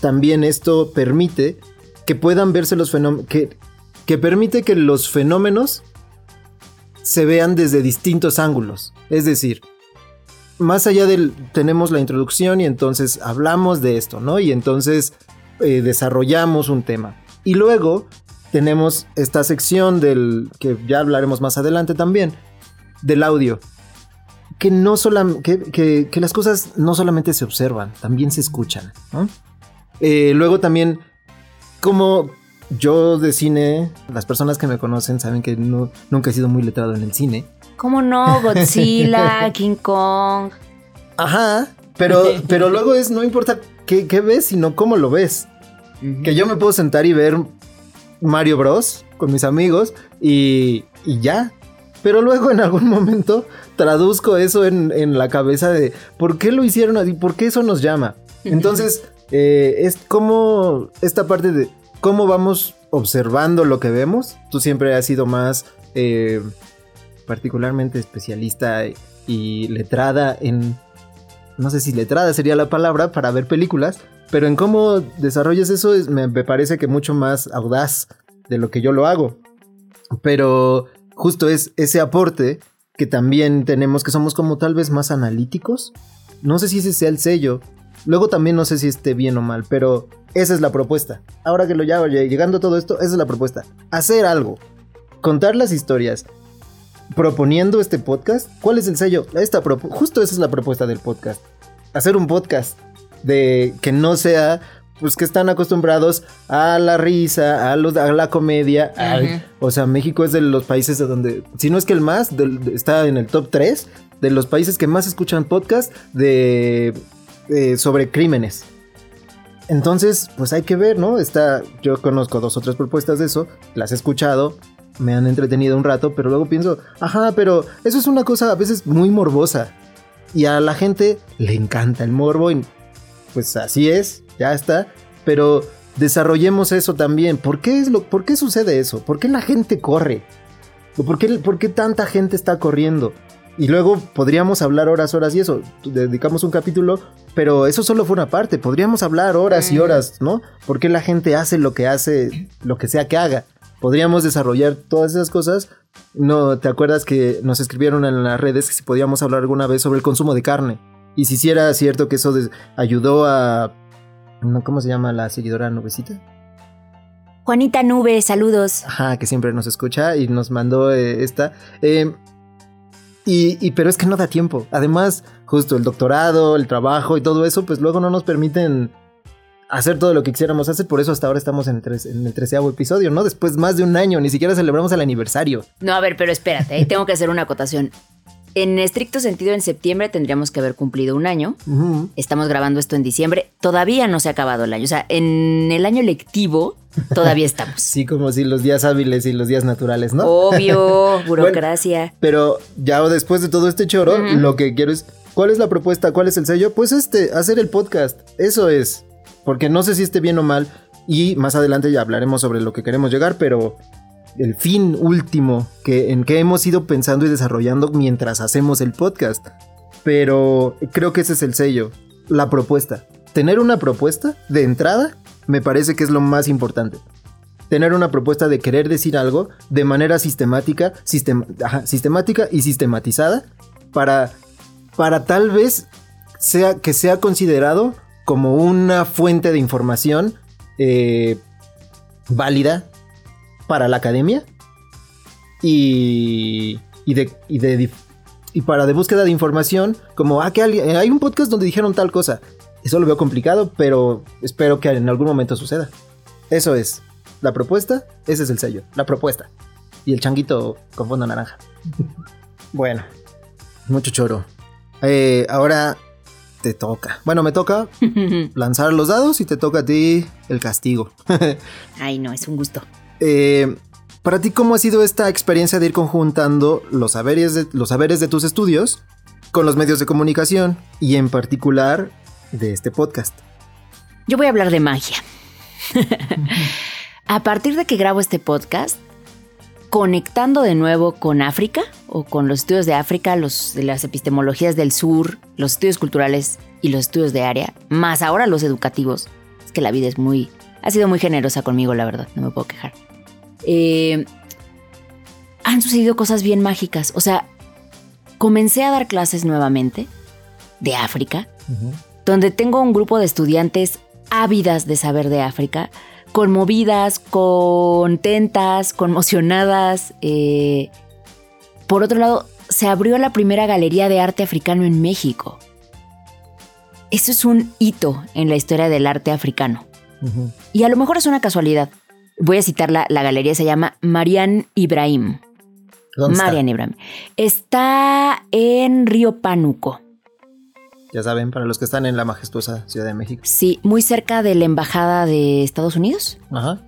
Speaker 2: también esto permite que puedan verse los fenómenos que, que permite que los fenómenos se vean desde distintos ángulos. Es decir, más allá del tenemos la introducción y entonces hablamos de esto, ¿no? Y entonces eh, desarrollamos un tema. Y luego tenemos esta sección del que ya hablaremos más adelante también, del audio. Que, no que, las cosas no solamente se observan, también se escuchan. Eh, luego también, como yo de cine, las personas que me conocen saben que no, nunca he sido muy letrado en el cine.
Speaker 1: ¿Cómo no? Godzilla, King Kong.
Speaker 2: Ajá, pero, pero luego es, no importa qué, ves, sino cómo lo ves. Que yo me puedo sentar y ver Mario Bros. con mis amigos y, y ya. Pero luego en algún momento traduzco eso en, en, la cabeza de por qué lo hicieron así, por qué eso nos llama. Entonces, eh, es como esta parte de cómo vamos observando lo que vemos. Tú siempre has sido más eh, particularmente especialista y letrada en... No sé si letrada sería la palabra para ver películas, pero en cómo desarrollas eso me, parece que mucho más audaz de lo que yo lo hago. Pero justo es ese aporte que también tenemos, que somos como tal vez más analíticos. No sé si ese sea el sello. Luego también no sé si esté bien o mal, pero esa es la propuesta. Ahora que lo ya llegando a todo esto, esa es la propuesta. Hacer algo. Contar las historias. Proponiendo este podcast. ¿Cuál es el sello? Esta justo esa es la propuesta del podcast. Hacer un podcast de que no sea pues que están acostumbrados a la risa, a, los, a la comedia. o sea, México es de los países de donde, si no es que el más, está en el top 3 de los países que más escuchan podcast de, sobre crímenes. Entonces, pues hay que ver, ¿no? Está, yo conozco dos o tres propuestas de eso, las he escuchado, me han entretenido un rato, pero luego pienso, ajá, pero eso es una cosa a veces muy morbosa. Y a la gente le encanta el morbo y pues así es, ya está. Pero desarrollemos eso también. ¿Por qué, es lo, ¿Por qué sucede eso? ¿Por qué la gente corre? ¿Por qué, ¿Por qué tanta gente está corriendo? Y luego podríamos hablar horas, horas y eso. Dedicamos un capítulo, pero eso solo fue una parte. Podríamos hablar horas y horas, ¿no? ¿Por qué la gente hace lo que hace, lo que sea que haga? Podríamos desarrollar todas esas cosas. No, ¿te acuerdas que nos escribieron en las redes que si podíamos hablar alguna vez sobre el consumo de carne? Y si sí era cierto que eso ayudó a ¿Cómo se llama la seguidora nubecita?
Speaker 1: Juanita Nube, saludos.
Speaker 2: Ajá, que siempre nos escucha y nos mandó eh, esta. Eh, y, pero es que no da tiempo. Además, justo el doctorado, el trabajo y todo eso, pues luego no nos permiten hacer todo lo que quisiéramos hacer. Por eso hasta ahora estamos en el, en el treceavo episodio, ¿no? Después más de un año, ni siquiera celebramos el aniversario.
Speaker 1: No, a ver, pero espérate, tengo que hacer una acotación. En estricto sentido, en septiembre tendríamos que haber cumplido un año. Estamos grabando esto en diciembre. Todavía no se ha acabado el año. O sea, en el año lectivo todavía estamos.
Speaker 2: sí, como si los días hábiles y los días naturales, ¿no?
Speaker 1: Obvio, burocracia.
Speaker 2: pero ya después de todo este choro, lo que quiero es, ¿cuál es la propuesta? ¿Cuál es el sello? Pues este, hacer el podcast. Eso es. Porque no sé si esté bien o mal. Y más adelante ya hablaremos sobre lo que queremos llegar, pero el fin último que, en que hemos ido pensando y desarrollando mientras hacemos el podcast. Pero creo que ese es el sello, la propuesta. Tener una propuesta de entrada me parece que es lo más importante. Tener una propuesta de querer decir algo de manera sistemática, sistemática y sistematizada para, para tal vez sea, que sea considerado como una fuente de información eh, válida para la academia y, y, de, y, de, para de búsqueda de información, como, ah, que hay un podcast donde dijeron tal cosa. Eso lo veo complicado, pero espero que en algún momento suceda. Eso es. La propuesta, ese es el sello. La propuesta. Y el changuito con fondo naranja. bueno, mucho choro. Eh, ahora te toca. Bueno, me toca lanzar los dados y te toca a ti el castigo.
Speaker 1: Ay, no, es un gusto.
Speaker 2: Eh, para ti, ¿cómo ha sido esta experiencia de ir conjuntando los saberes, de, los saberes de tus estudios con los medios de comunicación y en particular de este podcast?
Speaker 1: Yo voy a hablar de magia. a partir de que grabo este podcast, conectando de nuevo con África o con los estudios de África, los, las epistemologías del sur, los estudios culturales y los estudios de área, más ahora los educativos. Es que la vida es muy, ha sido muy generosa conmigo, la verdad, no me puedo quejar. Eh, han sucedido cosas bien mágicas. O sea, comencé a dar clases nuevamente de África, donde tengo un grupo de estudiantes ávidas de saber de África, conmovidas, contentas, conmocionadas. Eh, por otro lado, se abrió la primera galería de arte africano en México. Eso es un hito en la historia del arte africano. Y a lo mejor es una casualidad, Voy a citar la, galería, se llama Marian Ibrahim.
Speaker 2: ¿Dónde
Speaker 1: Marian Ibrahim. Está en Río Pánuco.
Speaker 2: Ya saben, para los que están en la majestuosa Ciudad de México.
Speaker 1: Sí, muy cerca de la Embajada de Estados Unidos.
Speaker 2: Ajá.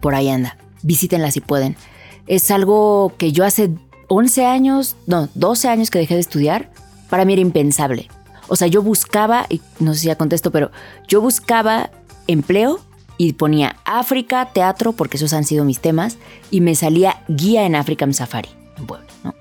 Speaker 1: Por ahí anda. Visítenla si pueden. Es algo que yo hace 11 años, no, 12 años que dejé de estudiar, para mí era impensable. O sea, yo buscaba, y no sé si ya contesto, pero yo buscaba empleo y ponía África, teatro, porque esos han sido mis temas, y me salía guía en African Safari, en Puebla, ¿no?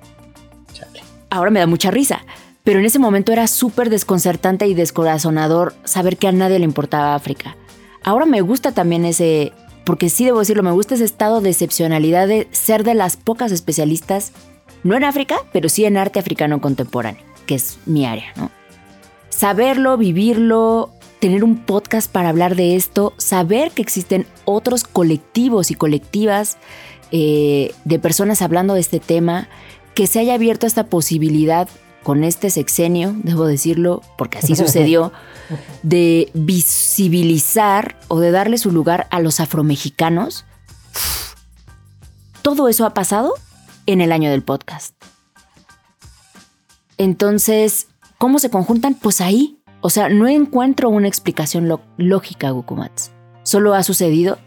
Speaker 1: Ahora me da mucha risa, pero en ese momento era súper desconcertante y descorazonador saber que a nadie le importaba África. Ahora me gusta también ese, porque sí debo decirlo, me gusta ese estado de excepcionalidad de ser de las pocas especialistas, no en África, pero sí en arte africano contemporáneo, que es mi área, ¿no? Saberlo, vivirlo, tener un podcast para hablar de esto, saber que existen otros colectivos y colectivas eh, de personas hablando de este tema, que se haya abierto esta posibilidad con este sexenio, debo decirlo, porque así sucedió, de visibilizar o de darle su lugar a los afromexicanos. Todo eso ha pasado en el año del podcast. Entonces, ¿cómo se conjuntan? Pues ahí, o sea, no encuentro una explicación lógica, Gokumats. Solo ha sucedido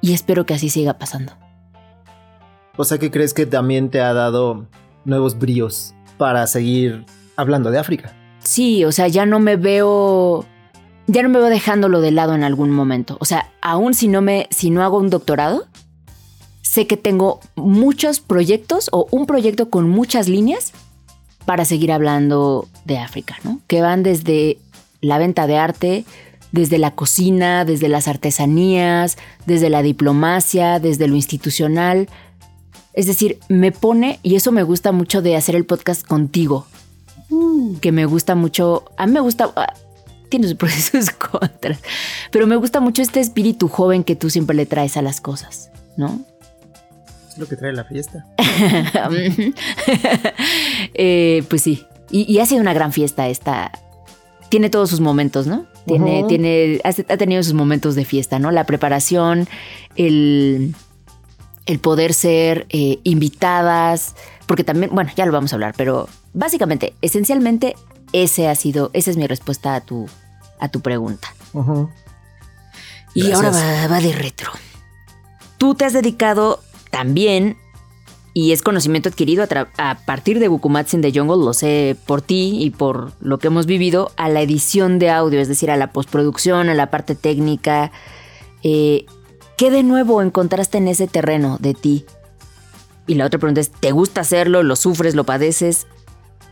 Speaker 1: y espero que así siga pasando.
Speaker 2: O sea, ¿qué crees que también te ha dado nuevos bríos para seguir hablando de África?
Speaker 1: Sí, o sea, ya no me veo ya no me veo dejándolo de lado en algún momento. O sea, aún si no me si no hago un doctorado, sé que tengo muchos proyectos o un proyecto con muchas líneas para seguir hablando de África, ¿no? Que van desde la venta de arte desde la cocina, desde las artesanías, desde la diplomacia, desde lo institucional. Es decir, me pone, y eso me gusta mucho de hacer el podcast contigo, mm. que me gusta mucho, a mí me gusta, ah, tiene sus procesos contras, pero me gusta mucho este espíritu joven que tú siempre le traes a las cosas, ¿no?
Speaker 2: Es lo que trae la fiesta.
Speaker 1: Eh, pues sí, y, y, ha sido una gran fiesta esta, tiene todos sus momentos, ¿no? Tiene, tiene, ha, tenido sus momentos de fiesta, ¿no? La preparación, el, el poder ser eh, invitadas, porque también, bueno, ya lo vamos a hablar, pero básicamente, esencialmente, ese ha sido, esa es mi respuesta a tu, a tu pregunta. Y ahora va, va de retro. Tú te has dedicado también y es conocimiento adquirido a, partir de Bukumatsu in the Jungle, lo sé por ti y por lo que hemos vivido, a la edición de audio, es decir, a la postproducción, a la parte técnica. Eh, ¿Qué de nuevo encontraste en ese terreno de ti? Y la otra pregunta es, ¿te gusta hacerlo? ¿Lo sufres? ¿Lo padeces?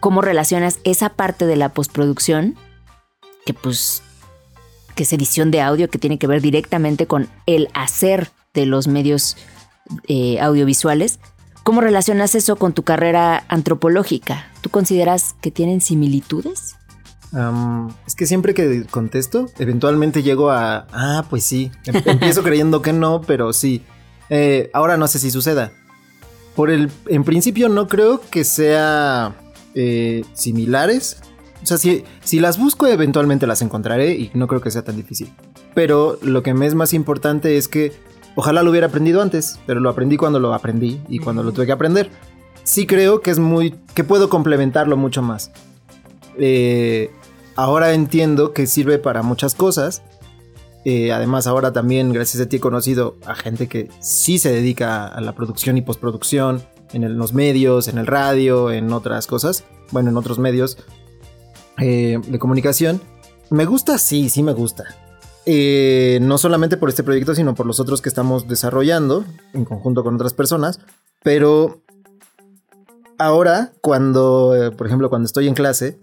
Speaker 1: ¿Cómo relacionas esa parte de la postproducción? Que pues, que es edición de audio, que tiene que ver directamente con el hacer de los medios eh, audiovisuales ¿Cómo relacionas eso con tu carrera antropológica? ¿Tú consideras que tienen similitudes?
Speaker 2: Es que siempre que contesto, eventualmente llego a, ah, pues sí, em, empiezo creyendo que no, pero sí. Eh, ahora no sé si suceda. Por el, en principio no creo que sea eh, similares. O sea, si, si las busco eventualmente las encontraré y no creo que sea tan difícil. Pero lo que me es más importante es que Ojalá lo hubiera aprendido antes, pero lo aprendí cuando lo aprendí y cuando lo tuve que aprender. Sí creo que es muy... que puedo complementarlo mucho más. Eh, ahora entiendo que sirve para muchas cosas. Eh, además ahora también gracias a ti he conocido a gente que sí se dedica a la producción y postproducción en los medios, en el radio, en otras cosas. Bueno, en otros medios eh, de comunicación. Me gusta, sí, sí me gusta. Eh, no solamente por este proyecto, sino por los otros que estamos desarrollando en conjunto con otras personas. Pero ahora, cuando, por ejemplo, cuando estoy en clase,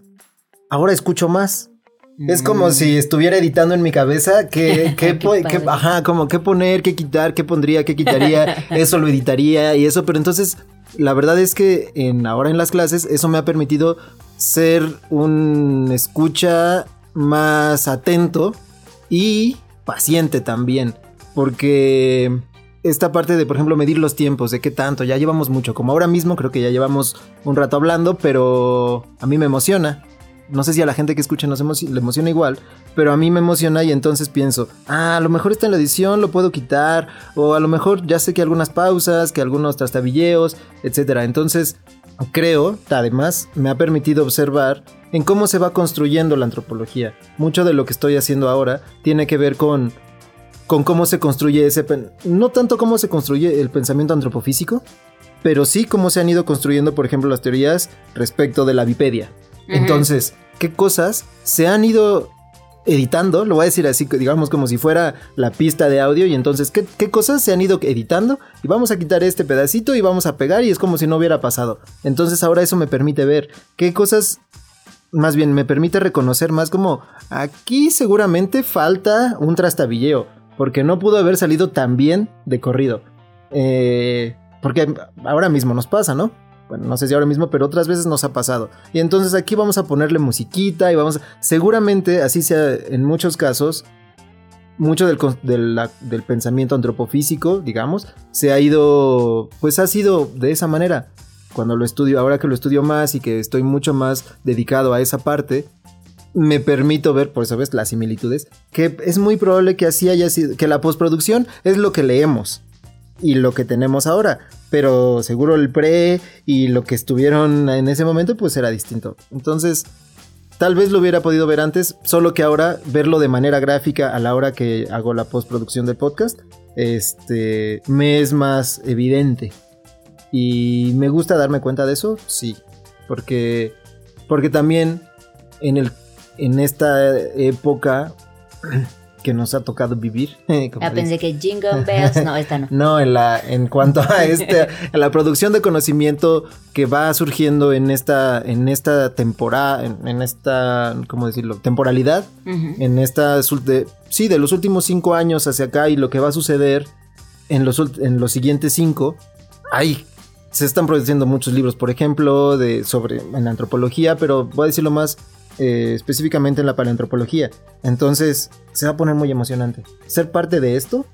Speaker 2: ahora escucho más. Es como mm. si estuviera editando en mi cabeza qué, qué, ajá, como qué poner, qué quitar, qué pondría, qué quitaría, eso lo editaría y eso, pero entonces la verdad es que en, ahora en las clases eso me ha permitido ser un escucha más atento y paciente también, porque esta parte de, por ejemplo, medir los tiempos, de qué tanto, ya llevamos mucho, como ahora mismo creo que ya llevamos un rato hablando, pero a mí me emociona. No sé si a la gente que escucha nos le emociona igual, pero a mí me emociona y entonces pienso, ah, a lo mejor está en la edición, lo puedo quitar, o a lo mejor ya sé que algunas pausas, que algunos trastabilleos, etc. Entonces, creo, además, me ha permitido observar en cómo se va construyendo la antropología. Mucho de lo que estoy haciendo ahora tiene que ver con con cómo se construye ese... No tanto cómo se construye el pensamiento antropofísico, pero sí cómo se han ido construyendo, por ejemplo, las teorías respecto de la Entonces, ¿qué cosas se han ido editando? Lo voy a decir así, digamos como si fuera la pista de audio. Y entonces, ¿qué, ¿qué, cosas se han ido editando? Y vamos a quitar este pedacito y vamos a pegar y es como si no hubiera pasado. Entonces ahora eso me permite ver qué cosas... Más bien, me permite reconocer más como aquí seguramente falta un trastabilleo, porque no pudo haber salido tan bien de corrido. Eh, porque ahora mismo nos pasa, ¿no? Bueno, no sé si ahora mismo, pero otras veces nos ha pasado. Y entonces aquí vamos a ponerle musiquita y vamos. Seguramente, así sea en muchos casos, mucho del, del, pensamiento antropofísico, digamos, se ha ido, pues ha sido de esa manera. Cuando lo estudio, ahora que lo estudio más y que estoy mucho más dedicado a esa parte, me permito ver, por eso ves, las similitudes, que es muy probable que así haya sido, que la postproducción es lo que leemos y lo que tenemos ahora. Pero seguro el pre y lo que estuvieron en ese momento pues era distinto. Entonces, tal vez lo hubiera podido ver antes, solo que ahora verlo de manera gráfica a la hora que hago la postproducción del podcast, este, me es más evidente. Y me gusta darme cuenta de eso, sí, porque porque también en el en esta época que nos ha tocado vivir.
Speaker 1: Ah, pensé que Jingle Bells, no, esta no.
Speaker 2: no, en, la, en cuanto a este, la producción de conocimiento que va surgiendo en esta, en esta temporada, en, esta, ¿cómo decirlo? Temporalidad, en esta, sí, de los últimos cinco años hacia acá y lo que va a suceder en los, en los siguientes cinco, hay se están produciendo muchos libros, por ejemplo, de sobre en antropología, pero voy a decirlo más eh, específicamente en la paleantropología. Entonces, se va a poner muy emocionante. Ser parte de esto,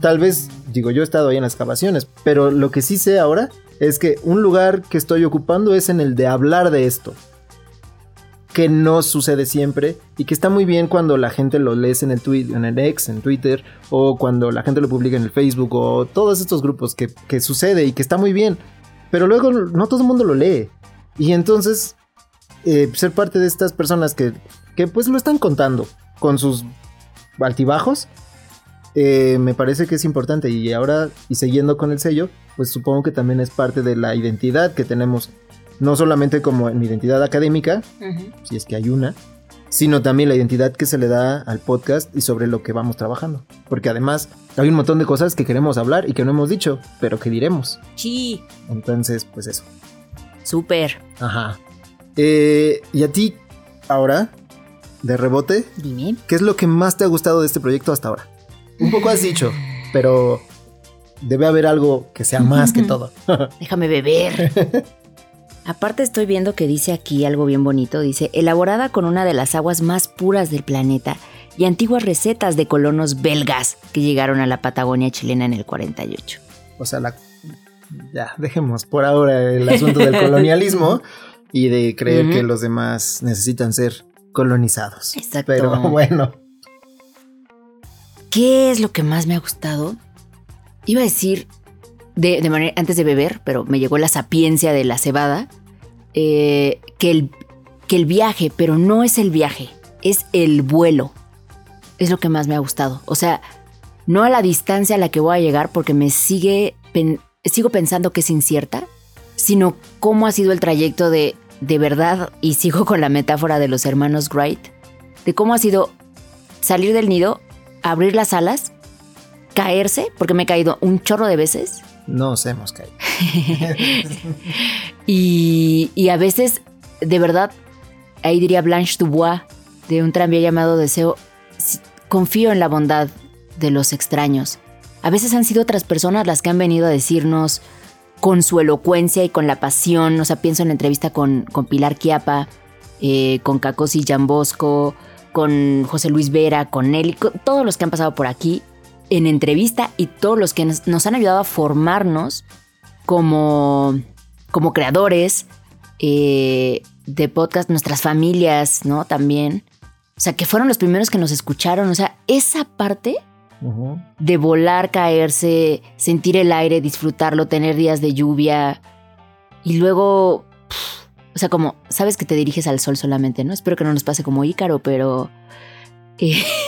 Speaker 2: tal vez, digo, yo he estado ahí en las excavaciones, pero lo que sí sé ahora es que un lugar que estoy ocupando es en el de hablar de esto. Que no sucede siempre y que está muy bien cuando la gente lo lee en el, en el ex, en Twitter, o cuando la gente lo publica en el Facebook, o todos estos grupos que, que sucede y que está muy bien. Pero luego no todo el mundo lo lee. Y entonces eh, ser parte de estas personas que, que pues lo están contando con sus altibajos, eh, me parece que es importante. Y ahora, y siguiendo con el sello, pues supongo que también es parte de la identidad que tenemos, no solamente como en mi identidad académica, si es que hay una, sino también la identidad que se le da al podcast y sobre lo que vamos trabajando. Porque además hay un montón de cosas que queremos hablar y que no hemos dicho, pero que diremos.
Speaker 1: Sí.
Speaker 2: Entonces, pues eso.
Speaker 1: Súper.
Speaker 2: Ajá. Eh, y a ti, ahora, de rebote,
Speaker 1: Dime.
Speaker 2: ¿qué es lo que más te ha gustado de este proyecto hasta ahora? Un poco has dicho, pero debe haber algo que sea más que todo.
Speaker 1: Déjame beber. Aparte estoy viendo que dice aquí algo bien bonito, dice, elaborada con una de las aguas más puras del planeta y antiguas recetas de colonos belgas que llegaron a la Patagonia chilena en el 48.
Speaker 2: O sea, la... ya, dejemos por ahora el asunto del colonialismo y de creer que los demás necesitan ser colonizados.
Speaker 1: Exacto.
Speaker 2: Pero bueno.
Speaker 1: ¿Qué es lo que más me ha gustado? Iba a decir, de, manera, antes de beber, pero me llegó la sapiencia de la cebada, eh, que, el, que el viaje, pero no es el viaje, es el vuelo. Es lo que más me ha gustado. O sea, no a la distancia a la que voy a llegar porque me sigue, sigo pensando que es incierta, sino cómo ha sido el trayecto de de verdad, y sigo con la metáfora de los hermanos Wright, de cómo ha sido salir del nido, abrir las alas, caerse, porque me he caído un chorro de veces.
Speaker 2: No se hemos caído.
Speaker 1: y, y, a veces, de verdad, ahí diría Blanche Dubois, de un tranvía llamado Deseo, confío en la bondad de los extraños. A veces han sido otras personas las que han venido a decirnos, con su elocuencia y con la pasión. O sea, pienso en la entrevista con, con Pilar Quiapa, eh, con Cacosi Jambosco, con José Luis Vera, con él, con todos los que han pasado por aquí en entrevista y todos los que nos, han ayudado a formarnos como, como creadores eh, de podcast, nuestras familias, ¿no? También. O sea, que fueron los primeros que nos escucharon. O sea, esa parte de volar, caerse, sentir el aire, disfrutarlo, tener días de lluvia y luego, o sea, como sabes que te diriges al sol solamente, ¿no? Espero que no nos pase como Ícaro, pero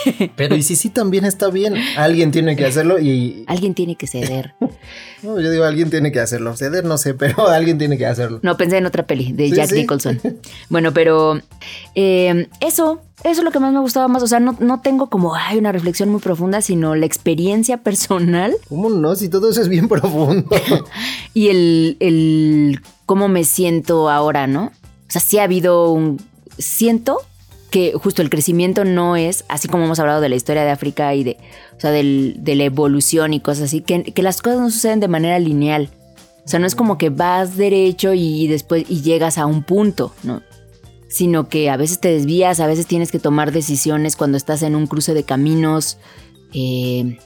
Speaker 2: Pero y si sí también está bien, alguien tiene que hacerlo y...
Speaker 1: Alguien tiene que ceder.
Speaker 2: no, yo digo, alguien tiene que hacerlo. Ceder no sé, pero alguien tiene que hacerlo.
Speaker 1: No, pensé en otra peli de Jack Nicholson. bueno, pero eh, eso, eso es lo que más me gustaba más. O sea, no, no tengo como, hay una reflexión muy profunda, sino la experiencia personal.
Speaker 2: ¿Cómo no? Si todo eso es bien profundo.
Speaker 1: y el, el cómo me siento ahora, ¿no? O sea, sí ha habido un... Siento que justo el crecimiento no es, así como hemos hablado de la historia de África y de, o sea, del, de la evolución y cosas así, que, que, las cosas no suceden de manera lineal. O sea, no es como que vas derecho y después y llegas a un punto, ¿no? Sino que a veces te desvías, a veces tienes que tomar decisiones cuando estás en un cruce de caminos. Eh,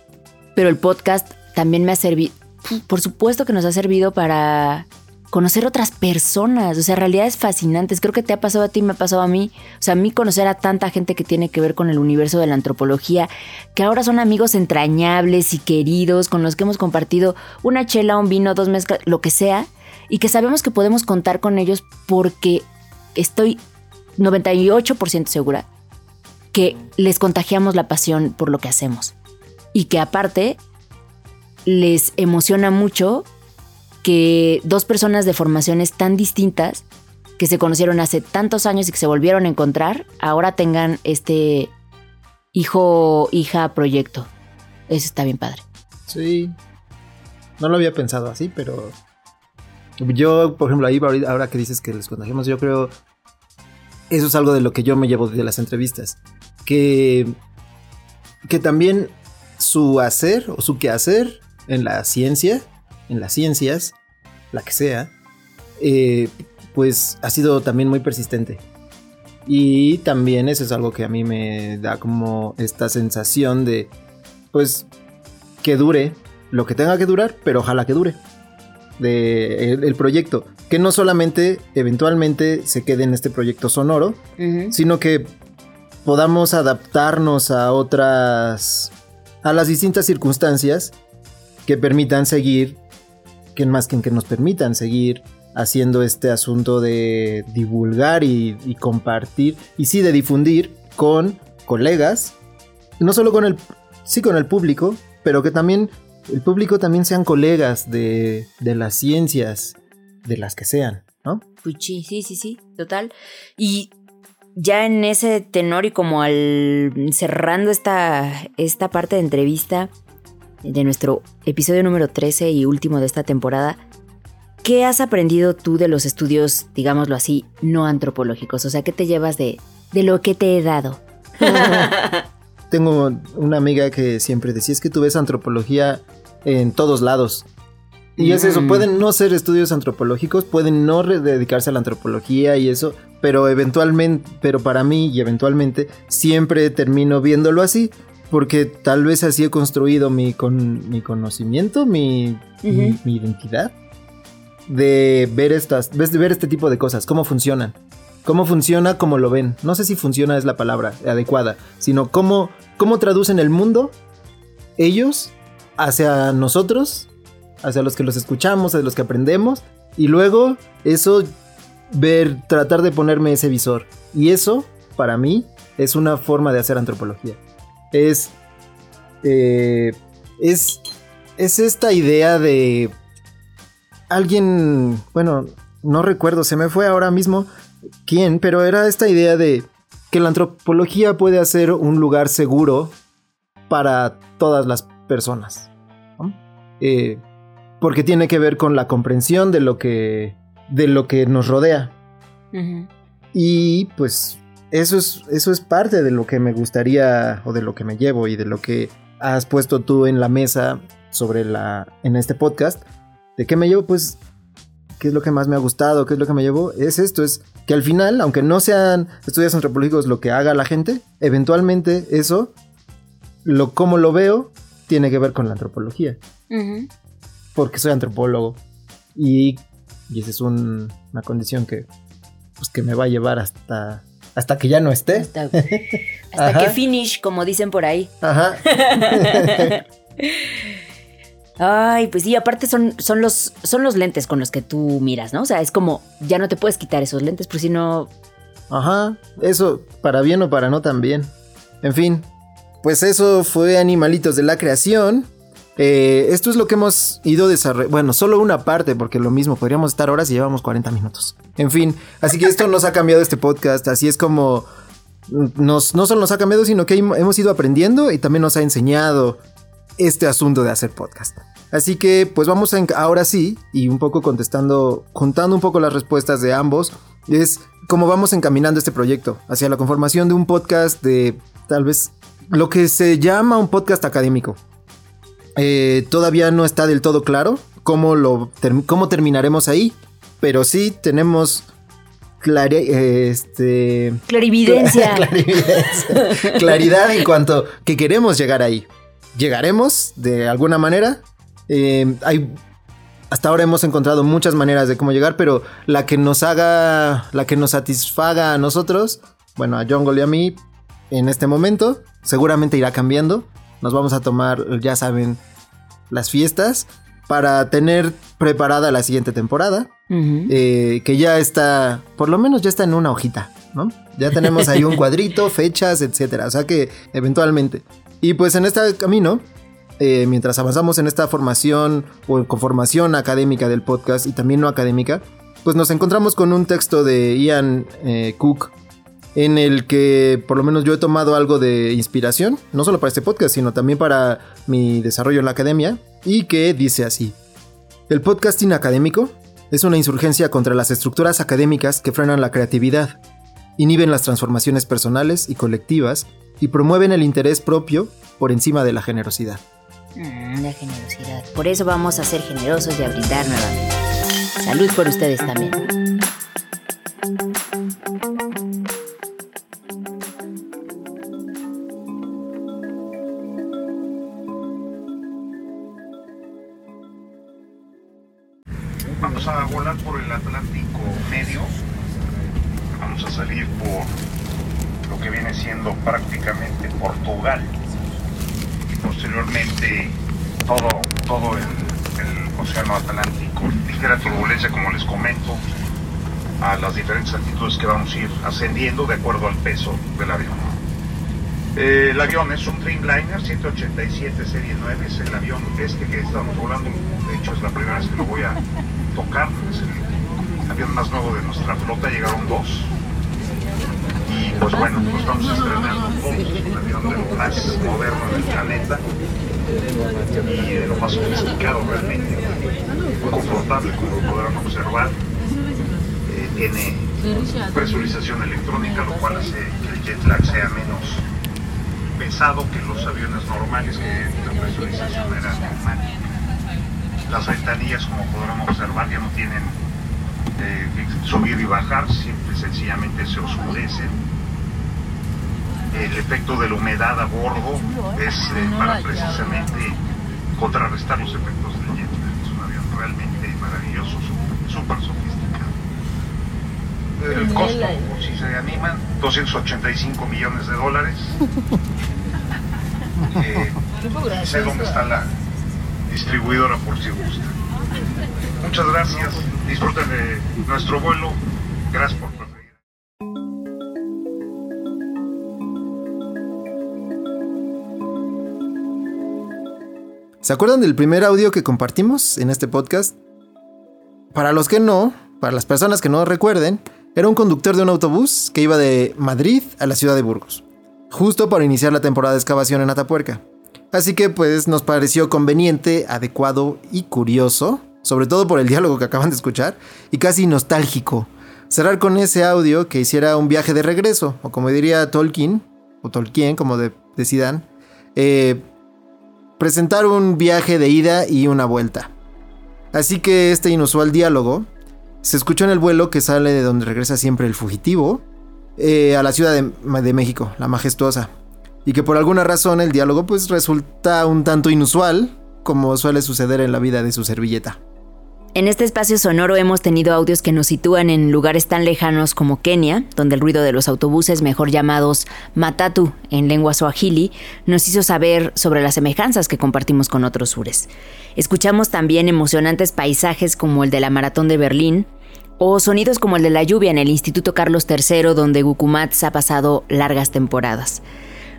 Speaker 1: pero el podcast también me ha servido, por supuesto que nos ha servido para conocer otras personas, o sea, realidades fascinantes. Creo que te ha pasado a ti, me ha pasado a mí. O sea, a mí conocer a tanta gente que tiene que ver con el universo de la antropología, que ahora son amigos entrañables y queridos, con los que hemos compartido una chela, un vino, dos mezclas, lo que sea, y que sabemos que podemos contar con ellos porque estoy 98% segura que les contagiamos la pasión por lo que hacemos. Y que aparte les emociona mucho que dos personas de formaciones tan distintas, que se conocieron hace tantos años y que se volvieron a encontrar, ahora tengan este hijo, hija, proyecto. Eso está bien padre.
Speaker 2: Sí. No lo había pensado así, pero yo, por ejemplo, ahí ahora que dices que les contagiamos, yo creo eso es algo de lo que yo me llevo de las entrevistas, que que también su hacer o su quehacer en la ciencia en las ciencias, la que sea, eh, pues ha sido también muy persistente. Y también eso es algo que a mí me da como esta sensación de, pues, que dure lo que tenga que durar, pero ojalá que dure. De el, proyecto. Que no solamente eventualmente se quede en este proyecto sonoro, sino que podamos adaptarnos a otras. a las distintas circunstancias que permitan seguir que más que, que nos permitan seguir haciendo este asunto de divulgar y, compartir, y sí de difundir con colegas, no solo con el, sí con el público, pero que también el público también sean colegas de, de las ciencias, de las que sean, ¿no?
Speaker 1: Pues sí, sí, sí, sí, total. Y ya en ese tenor y como al cerrando esta, esta parte de entrevista, de nuestro episodio número 13 y último de esta temporada, ¿qué has aprendido tú de los estudios, digámoslo así, no antropológicos? O sea, ¿qué te llevas de, de lo que te he dado?
Speaker 2: Tengo una amiga que siempre decía, es que tú ves antropología en todos lados. Y es eso, mm. pueden no ser estudios antropológicos, pueden no dedicarse a la antropología y eso, pero eventualmente, pero para mí y eventualmente siempre termino viéndolo así, porque tal vez así he construido mi, con, mi conocimiento, mi, identidad, de ver, estas, de ver este tipo de cosas, cómo funcionan. Cómo funciona, cómo lo ven. No sé si funciona es la palabra adecuada, sino cómo, cómo traducen el mundo ellos hacia nosotros, hacia los que los escuchamos, hacia los que aprendemos, y luego eso, ver, tratar de ponerme ese visor. Y eso, para mí, es una forma de hacer antropología es, eh, es, es esta idea de alguien, bueno, no recuerdo, se me fue ahora mismo quién, pero era esta idea de que la antropología puede hacer un lugar seguro para todas las personas. Eh, porque tiene que ver con la comprensión de lo que, de lo que nos rodea. Y pues eso es, eso es parte de lo que me gustaría o de lo que me llevo y de lo que has puesto tú en la mesa sobre la en este podcast. ¿De qué me llevo? Pues qué es lo que más me ha gustado, qué es lo que me llevo, es esto, es que al final, aunque no sean estudios antropológicos lo que haga la gente, eventualmente eso, lo como lo veo, tiene que ver con la antropología. Porque soy antropólogo y, y esa es una condición que, pues, que me va a llevar hasta hasta que ya no esté.
Speaker 1: Hasta, que finish, como dicen por ahí.
Speaker 2: Ajá.
Speaker 1: Ay, pues sí, aparte son, son, los, son los lentes con los que tú miras, ¿no? O sea, es como, ya no te puedes quitar esos lentes, por si no...
Speaker 2: Ajá, eso, para bien o para no también. En fin, pues eso fue Animalitos de la Creación. Eh, esto es lo que hemos ido desarrollando. Bueno, solo una parte, porque lo mismo, podríamos estar horas y llevamos 40 minutos. En fin, así que esto nos ha cambiado este podcast. Así es como nos, no solo nos ha cambiado, sino que hemos ido aprendiendo y también nos ha enseñado este asunto de hacer podcast. Así que, pues vamos a, ahora sí, y un poco contestando, contando un poco las respuestas de ambos, es cómo vamos encaminando este proyecto hacia la conformación de un podcast de tal vez lo que se llama un podcast académico. Eh, todavía no está del todo claro cómo, lo, cómo terminaremos ahí, pero sí tenemos este...
Speaker 1: clarividencia.
Speaker 2: clarividencia. Claridad en cuanto que queremos llegar ahí. Llegaremos de alguna manera. Eh, hay hasta ahora hemos encontrado muchas maneras de cómo llegar, pero la que nos haga, la que nos satisfaga a nosotros, bueno, a Jungle y a mí, en este momento, seguramente irá cambiando. Nos vamos a tomar, ya saben, las fiestas para tener preparada la siguiente temporada, eh, que ya está, por lo menos ya está en una hojita, ¿no? Ya tenemos ahí un cuadrito, fechas, etcétera. O sea que eventualmente. Y pues en este camino eh, mientras avanzamos en esta formación o conformación académica del podcast y también no académica, pues nos encontramos con un texto de Ian eh, Cook en el que por lo menos yo he tomado algo de inspiración, no solo para este podcast, sino también para mi desarrollo en la academia, y que dice así, el podcasting académico es una insurgencia contra las estructuras académicas que frenan la creatividad, inhiben las transformaciones personales y colectivas y promueven el interés propio por encima de la generosidad.
Speaker 1: Mm, la generosidad. Por eso vamos a ser generosos y a brindar nuevamente. Salud por ustedes también.
Speaker 3: Vamos a volar por el Atlántico Medio. Vamos a salir por lo que viene siendo prácticamente Portugal posteriormente todo, todo el, Océano Atlántico. Ligera turbulencia, como les comento, a las diferentes altitudes que vamos a ir ascendiendo de acuerdo al peso del avión. Eh, el avión es un Dreamliner 187 Serie 9, es el avión este que estamos volando, de hecho es la primera vez que lo voy a es el avión más nuevo de nuestra flota, llegaron dos, y pues bueno, nos vamos estrenando todos, un avión de lo más moderno del planeta y de lo más sofisticado realmente, muy confortable como podrán observar. Eh, tiene presurización electrónica, lo cual hace que el jet lag sea menos pesado que los aviones normales, que la presurización era normal. Las ventanillas, como podrán observar, ya no tienen subir y bajar, simple sencillamente se oscurecen. El efecto de la humedad a bordo es eh, para precisamente contrarrestar los efectos del jet. Es un avión realmente maravilloso, súper sofisticado. El costo, si se animan, 285 millones de dólares. Eh, sé dónde está la distribuidora por si gusta. Muchas gracias. Disfruten de nuestro vuelo. Gracias por preferir.
Speaker 2: ¿Se acuerdan del primer audio que compartimos en este podcast? Para los que no, para las personas que no recuerden, era un conductor de un autobús que iba de Madrid a la ciudad de Burgos, justo para iniciar la temporada de excavación en Atapuerca. Así que pues nos pareció conveniente, adecuado y curioso sobre todo por el diálogo que acaban de escuchar, y casi nostálgico. Cerrar con ese audio que hiciera un viaje de regreso, o como diría Tolkien, o Tolkien, como decidan, eh, presentar un viaje de ida y una vuelta. Así que este inusual diálogo se escuchó en el vuelo que sale de donde regresa siempre el fugitivo, eh, a la Ciudad de, de, México, la majestuosa. Y que por alguna razón el diálogo pues resulta un tanto inusual, como suele suceder en la vida de su servilleta.
Speaker 1: En este espacio sonoro hemos tenido audios que nos sitúan en lugares tan lejanos como Kenia, donde el ruido de los autobuses, mejor llamados matatu en lengua swahili, nos hizo saber sobre las semejanzas que compartimos con otros sures. Escuchamos también emocionantes paisajes como el de la Maratón de Berlín, o sonidos como el de la lluvia en el Instituto Carlos III, donde Gukumats ha pasado largas temporadas.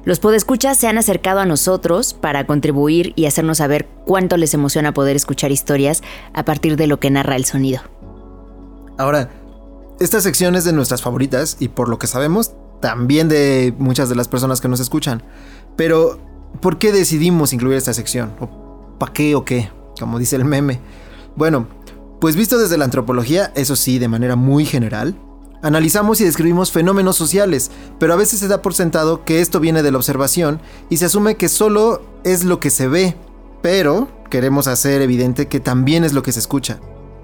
Speaker 1: Los podescuchas se han acercado a nosotros para contribuir y hacernos saber cuánto les emociona poder escuchar historias a partir de lo que narra el sonido.
Speaker 2: Ahora, esta sección es de nuestras favoritas y por lo que sabemos, también de muchas de las personas que nos escuchan. Pero, ¿por qué decidimos incluir esta sección? ¿O para qué o qué? Como dice el meme. Bueno, pues visto desde la antropología, eso sí, de manera muy general, Analizamos y describimos fenómenos sociales, pero a veces se da por sentado que esto viene de la observación y se asume que solo es lo que se ve, pero queremos hacer evidente que también es lo que se escucha.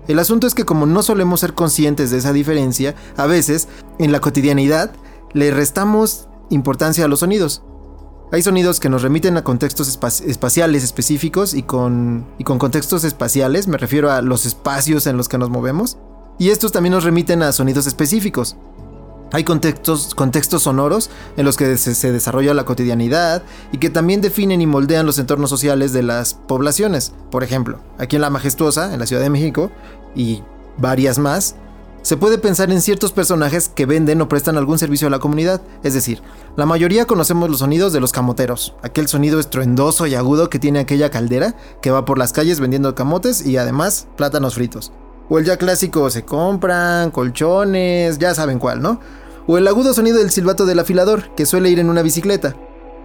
Speaker 2: El asunto es que como no solemos ser conscientes de esa diferencia, a veces, en la cotidianidad, le restamos importancia a los sonidos. Hay sonidos que nos remiten a contextos espaciales específicos y con, y con contextos espaciales, me refiero a los espacios en los que nos movemos, y estos también nos remiten a sonidos específicos. Hay contextos, sonoros en los que se, desarrolla la cotidianidad y que también definen y moldean los entornos sociales de las poblaciones. Por ejemplo, aquí en La Majestuosa, en la Ciudad de México, y varias más, se puede pensar en ciertos personajes que venden o prestan algún servicio a la comunidad. Es decir, la mayoría conocemos los sonidos de los camoteros, aquel sonido estruendoso y agudo que tiene aquella caldera que va por las calles vendiendo camotes y además plátanos fritos. O el ya clásico se compran, colchones, ya saben cuál, ¿no? O el agudo sonido del silbato del afilador, que suele ir en una bicicleta.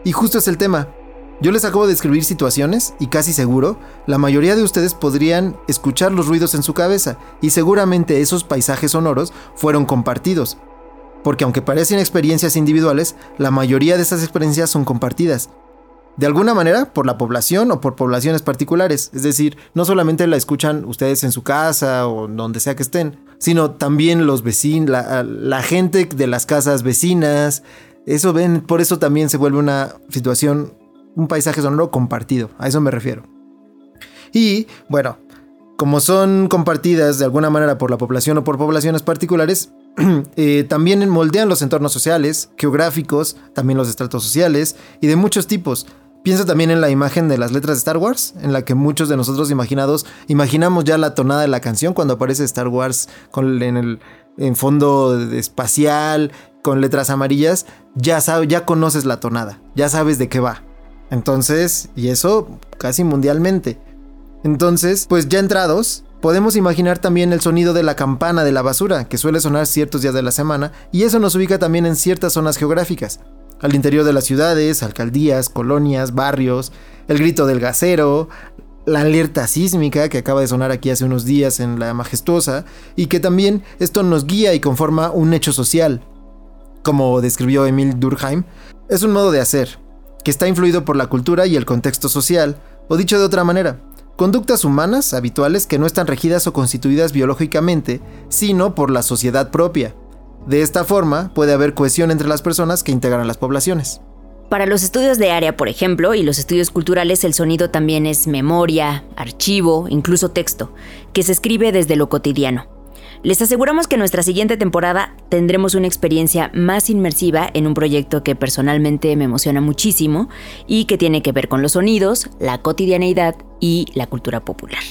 Speaker 2: Y justo es el tema. Yo les acabo de escribir situaciones y casi seguro, la mayoría de ustedes podrían escuchar los ruidos en su cabeza y seguramente esos paisajes sonoros fueron compartidos. Porque aunque parecen experiencias individuales, la mayoría de esas experiencias son compartidas de alguna manera por la población o por poblaciones particulares. Es decir, no solamente la escuchan ustedes en su casa o donde sea que estén, sino también los vecinos, la, gente de las casas vecinas. Eso ven, por eso también se vuelve una situación, un paisaje sonoro compartido. A eso me refiero. Y bueno, como son compartidas de alguna manera por la población o por poblaciones particulares, eh, también moldean los entornos sociales, geográficos, también los estratos sociales y de muchos tipos. Piensa también en la imagen de las letras de Star Wars, en la que muchos de nosotros imaginados imaginamos ya la tonada de la canción cuando aparece Star Wars con, en el en fondo espacial con letras amarillas, ya sabes, ya conoces la tonada, ya sabes de qué va. Entonces, y eso casi mundialmente. Entonces, pues ya entrados, podemos imaginar también el sonido de la campana de la basura, que suele sonar ciertos días de la semana, y eso nos ubica también en ciertas zonas geográficas al interior de las ciudades, alcaldías, colonias, barrios, el grito del gasero, la alerta sísmica que acaba de sonar aquí hace unos días en La Majestuosa, y que también esto nos guía y conforma un hecho social. Como describió Emil Durkheim, es un modo de hacer, que está influido por la cultura y el contexto social, o dicho de otra manera, conductas humanas habituales que no están regidas o constituidas biológicamente, sino por la sociedad propia, de esta forma, puede haber cohesión entre las personas que integran las poblaciones.
Speaker 1: Para los estudios de área, por ejemplo, y los estudios culturales, el sonido también es memoria, archivo, incluso texto, que se escribe desde lo cotidiano. Les aseguramos que nuestra siguiente temporada tendremos una experiencia más inmersiva en un proyecto que personalmente me emociona muchísimo y que tiene que ver con los sonidos, la cotidianeidad y la cultura popular.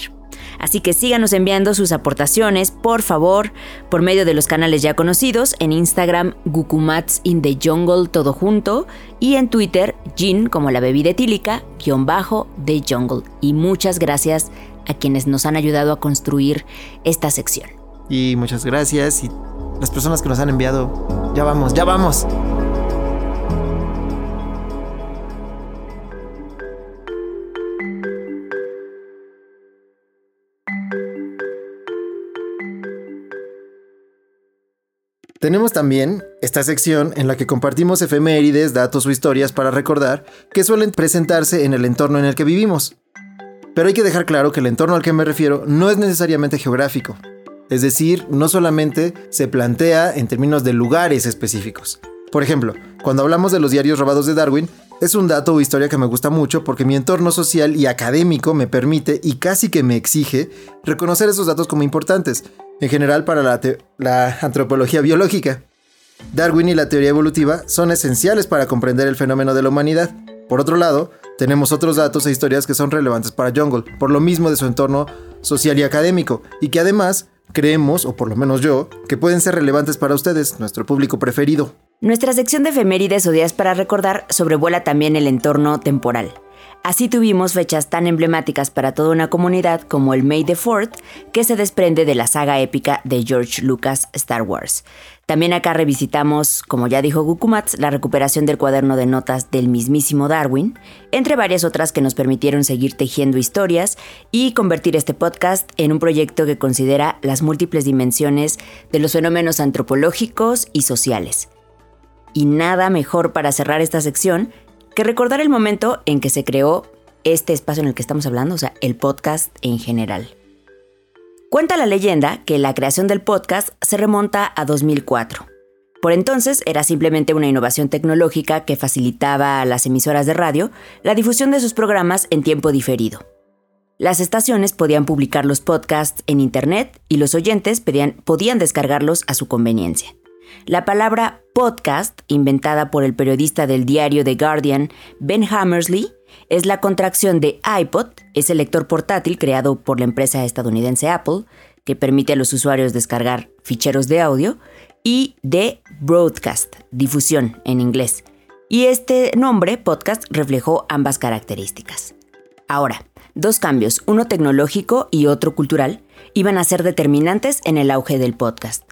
Speaker 1: Así que síganos enviando sus aportaciones, por favor, por medio de los canales ya conocidos, en Instagram Gukumats in the Jungle todo junto y en Twitter Gin como la bebida etílica, guion bajo The Jungle. Y muchas gracias a quienes nos han ayudado a construir esta sección.
Speaker 2: Y muchas gracias y las personas que nos han enviado. Ya vamos, ya vamos. Tenemos también esta sección en la que compartimos efemérides, datos o historias para recordar que suelen presentarse en el entorno en el que vivimos. Pero hay que dejar claro que el entorno al que me refiero no es necesariamente geográfico. Es decir, no solamente se plantea en términos de lugares específicos. Por ejemplo, cuando hablamos de los diarios robados de Darwin, es un dato o historia que me gusta mucho porque mi entorno social y académico me permite y casi que me exige reconocer esos datos como importantes, en general para la, antropología biológica. Darwin y la teoría evolutiva son esenciales para comprender el fenómeno de la humanidad. Por otro lado, tenemos otros datos e historias que son relevantes para Jungle, por lo mismo de su entorno social y académico, y que además creemos, o por lo menos yo, que pueden ser relevantes para ustedes, nuestro público preferido.
Speaker 1: Nuestra sección de efemérides o días para recordar sobrevuela también el entorno temporal. Así tuvimos fechas tan emblemáticas para toda una comunidad como el May the 4th, que se desprende de la saga épica de George Lucas Star Wars. También acá revisitamos, como ya dijo Gukumats, la recuperación del cuaderno de notas del mismísimo Darwin, entre varias otras que nos permitieron seguir tejiendo historias y convertir este podcast en un proyecto que considera las múltiples dimensiones de los fenómenos antropológicos y sociales. Y nada mejor para cerrar esta sección que recordar el momento en que se creó este espacio en el que estamos hablando, o sea, el podcast en general. Cuenta la leyenda que la creación del podcast se remonta a 2004. Por entonces era simplemente una innovación tecnológica que facilitaba a las emisoras de radio la difusión de sus programas en tiempo diferido. Las estaciones podían publicar los podcasts en Internet y los oyentes podían, descargarlos a su conveniencia. La palabra podcast, inventada por el periodista del diario The Guardian, Ben Hammersley, es la contracción de iPod, ese lector portátil creado por la empresa estadounidense Apple, que permite a los usuarios descargar ficheros de audio, y de broadcast, difusión en inglés. Y este nombre, podcast, reflejó ambas características. Ahora, dos cambios, uno tecnológico y otro cultural, iban a ser determinantes en el auge del podcast.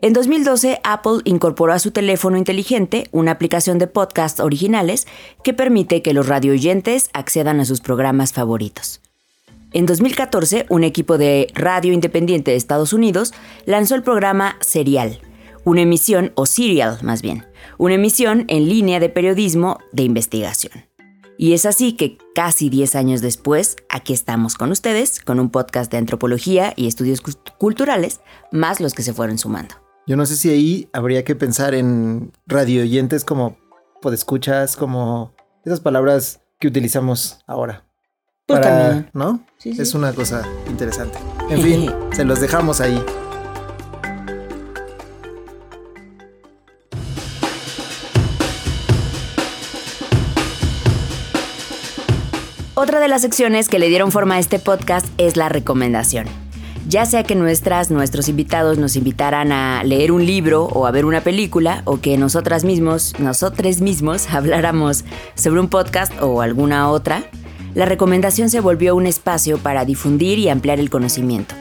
Speaker 1: En 2012, Apple incorporó a su teléfono inteligente una aplicación de podcast originales que permite que los radioyentes accedan a sus programas favoritos. En 2014, un equipo de radio independiente de Estados Unidos lanzó el programa Serial, una emisión, o Serial más bien, una emisión en línea de periodismo de investigación. Y es así que casi 10 años después, aquí estamos con ustedes, con un podcast de antropología y estudios culturales, más los que se fueron sumando.
Speaker 2: Yo no sé si ahí habría que pensar en radio oyentes como podescuchas, como esas palabras que utilizamos ahora.
Speaker 1: Pues para,
Speaker 2: ¿no? Es una cosa interesante. En fin, se los dejamos ahí.
Speaker 1: Otra de las secciones que le dieron forma a este podcast es la recomendación ya sea que nuestras, nuestros invitados nos invitaran a leer un libro o a ver una película, o que nosotras mismos, nosotros mismos habláramos sobre un podcast o alguna otra, la recomendación se volvió un espacio para difundir y ampliar el conocimiento.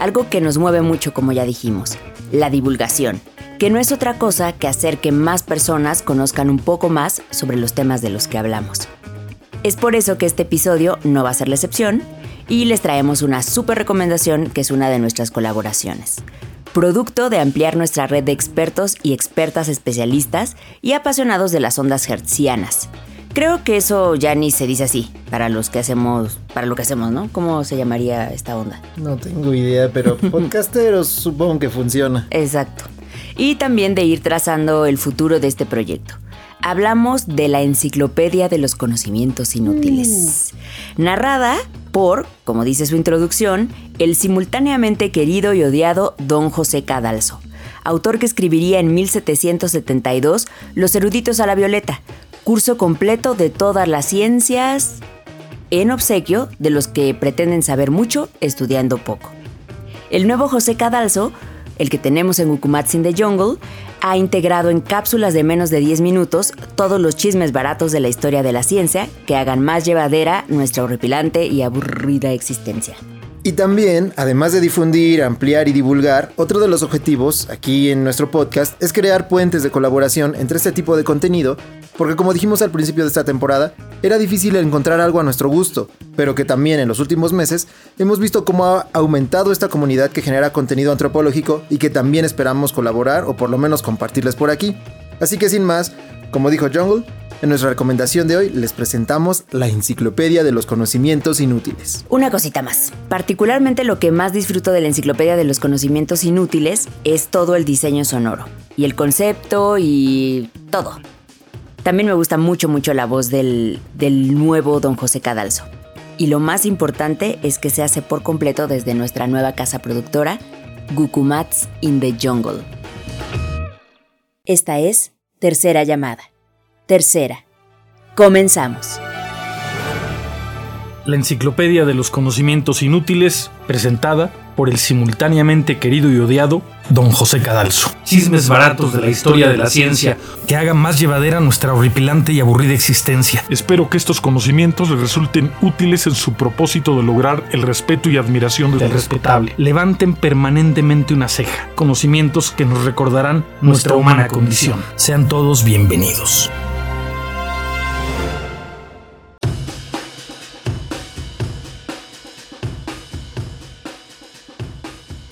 Speaker 1: Algo que nos mueve mucho, como ya dijimos, la divulgación, que no es otra cosa que hacer que más personas conozcan un poco más sobre los temas de los que hablamos. Es por eso que este episodio no va a ser la excepción, y les traemos una súper recomendación que es una de nuestras colaboraciones. Producto de ampliar nuestra red de expertos y expertas especialistas y apasionados de las ondas hertzianas. Creo que eso ya ni se dice así para los que hacemos, para lo que hacemos, ¿no? ¿Cómo se llamaría esta onda?
Speaker 2: No tengo idea, pero podcasteros supongo que funciona.
Speaker 1: Exacto. Y también de ir trazando el futuro de este proyecto hablamos de la Enciclopedia de los Conocimientos Inútiles, uh. narrada por, como dice su introducción, el simultáneamente querido y odiado don José Cadalso, autor que escribiría en 1772 Los eruditos a la violeta, curso completo de todas las ciencias en obsequio de los que pretenden saber mucho estudiando poco. El nuevo José Cadalso el que tenemos en Ukumatsin the Jungle, ha integrado en cápsulas de menos de 10 minutos todos los chismes baratos de la historia de la ciencia que hagan más llevadera nuestra horripilante y aburrida existencia.
Speaker 2: Y también, además de difundir, ampliar y divulgar, otro de los objetivos aquí en nuestro podcast es crear puentes de colaboración entre este tipo de contenido, porque como dijimos al principio de esta temporada, era difícil encontrar algo a nuestro gusto, pero que también en los últimos meses hemos visto cómo ha aumentado esta comunidad que genera contenido antropológico y que también esperamos colaborar o por lo menos compartirles por aquí. Así que sin más, como dijo Jungle, en nuestra recomendación de hoy les presentamos la Enciclopedia de los Conocimientos Inútiles.
Speaker 1: Una cosita más. Particularmente lo que más disfruto de la Enciclopedia de los Conocimientos Inútiles es todo el diseño sonoro. Y el concepto y todo. También me gusta mucho, mucho la voz del, del nuevo don José Cadalso. Y lo más importante es que se hace por completo desde nuestra nueva casa productora, Gukumats in the Jungle. Esta es tercera llamada. Tercera. Comenzamos.
Speaker 4: La Enciclopedia de los Conocimientos Inútiles, presentada por el simultáneamente querido y odiado Don José Cadalso. Chismes baratos de la historia de la ciencia que hagan más llevadera nuestra horripilante y aburrida existencia. Espero que estos conocimientos les resulten útiles en su propósito de lograr el respeto y admiración del respetable. Levanten permanentemente una ceja, conocimientos que nos recordarán nuestra humana condición. Sean todos bienvenidos.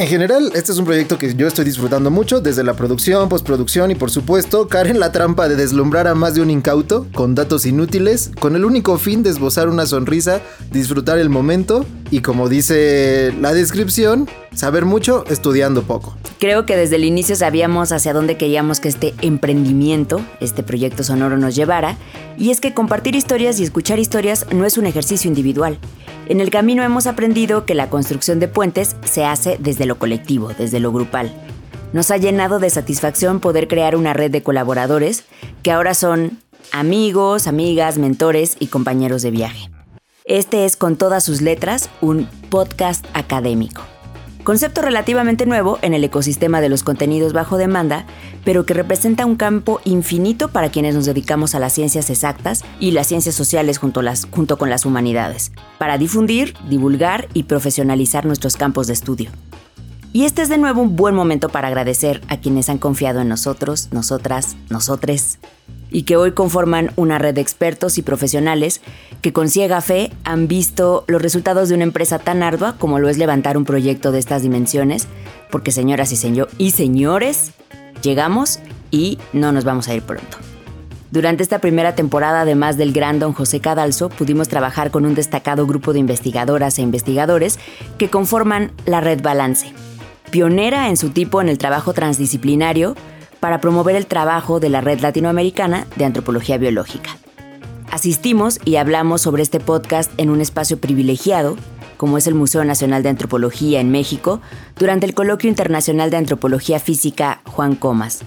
Speaker 2: En general, este es un proyecto que yo estoy disfrutando mucho, desde la producción, postproducción y por supuesto caer en la trampa de deslumbrar a más de un incauto con datos inútiles, con el único fin de esbozar una sonrisa, disfrutar el momento y como dice la descripción, saber mucho estudiando poco.
Speaker 1: Creo que desde el inicio sabíamos hacia dónde queríamos que este emprendimiento, este proyecto sonoro nos llevara, y es que compartir historias y escuchar historias no es un ejercicio individual. En el camino hemos aprendido que la construcción de puentes se hace desde lo colectivo, desde lo grupal. Nos ha llenado de satisfacción poder crear una red de colaboradores que ahora son amigos, amigas, mentores y compañeros de viaje. Este es con todas sus letras un podcast académico. Concepto relativamente nuevo en el ecosistema de los contenidos bajo demanda, pero que representa un campo infinito para quienes nos dedicamos a las ciencias exactas y las ciencias sociales junto, junto con las humanidades, para difundir, divulgar y profesionalizar nuestros campos de estudio. Y este es de nuevo un buen momento para agradecer a quienes han confiado en nosotros, nosotras, nosotres, y que hoy conforman una red de expertos y profesionales que con ciega fe han visto los resultados de una empresa tan ardua como lo es levantar un proyecto de estas dimensiones, porque señoras y, señores, llegamos y no nos vamos a ir pronto. Durante esta primera temporada, además del gran don José Cadalso, pudimos trabajar con un destacado grupo de investigadoras e investigadores que conforman la Red Balance, pionera en su tipo en el trabajo transdisciplinario, para promover el trabajo de la Red Latinoamericana de Antropología Biológica. Asistimos y hablamos sobre este podcast en un espacio privilegiado, como es el Museo Nacional de Antropología en México, durante el Coloquio Internacional de Antropología Física Juan Comas.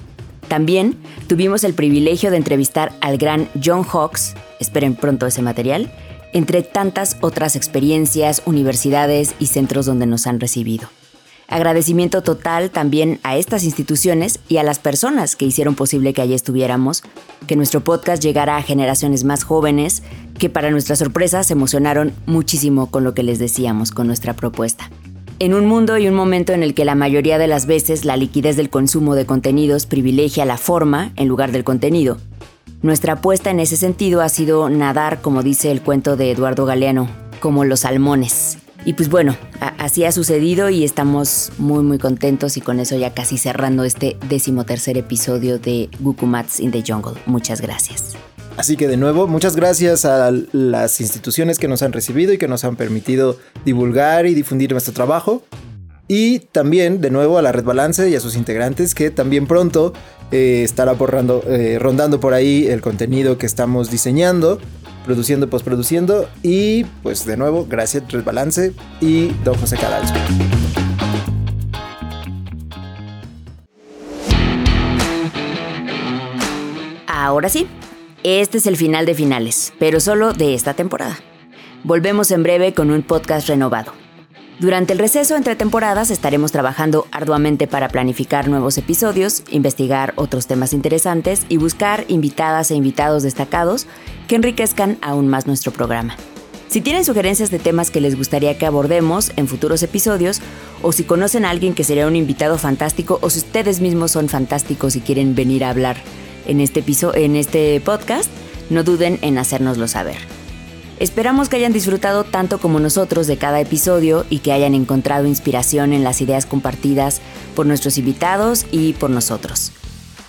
Speaker 1: También tuvimos el privilegio de entrevistar al gran John Hawks, esperen pronto ese material, entre tantas otras experiencias, universidades y centros donde nos han recibido. Agradecimiento total también a estas instituciones y a las personas que hicieron posible que allí estuviéramos, que nuestro podcast llegara a generaciones más jóvenes, que para nuestra sorpresa se emocionaron muchísimo con lo que les decíamos, con nuestra propuesta. En un mundo y un momento en el que la mayoría de las veces la liquidez del consumo de contenidos privilegia la forma en lugar del contenido, nuestra apuesta en ese sentido ha sido nadar, como dice el cuento de Eduardo Galeano, como los salmones, y pues bueno, así ha sucedido y estamos muy muy contentos y con eso ya casi cerrando este decimotercer episodio de Gukumats in the Jungle. Muchas gracias.
Speaker 2: Así que de nuevo, muchas gracias a las instituciones que nos han recibido y que nos han permitido divulgar y difundir nuestro trabajo. Y también, de nuevo, a la Red Balance y a sus integrantes que también pronto eh, estará eh, rondando por ahí el contenido que estamos diseñando produciendo, postproduciendo. Y pues de nuevo, gracias Resbalance y Don José Cadalso.
Speaker 1: Ahora sí, este es el final de finales, pero solo de esta temporada. Volvemos en breve con un podcast renovado. Durante el receso entre temporadas estaremos trabajando arduamente para planificar nuevos episodios, investigar otros temas interesantes y buscar invitadas e invitados destacados que enriquezcan aún más nuestro programa. Si tienen sugerencias de temas que les gustaría que abordemos en futuros episodios, o si conocen a alguien que sería un invitado fantástico, o si ustedes mismos son fantásticos y quieren venir a hablar en este, episodio, en este podcast, no duden en hacérnoslo saber. Esperamos que hayan disfrutado tanto como nosotros de cada episodio y que hayan encontrado inspiración en las ideas compartidas por nuestros invitados y por nosotros.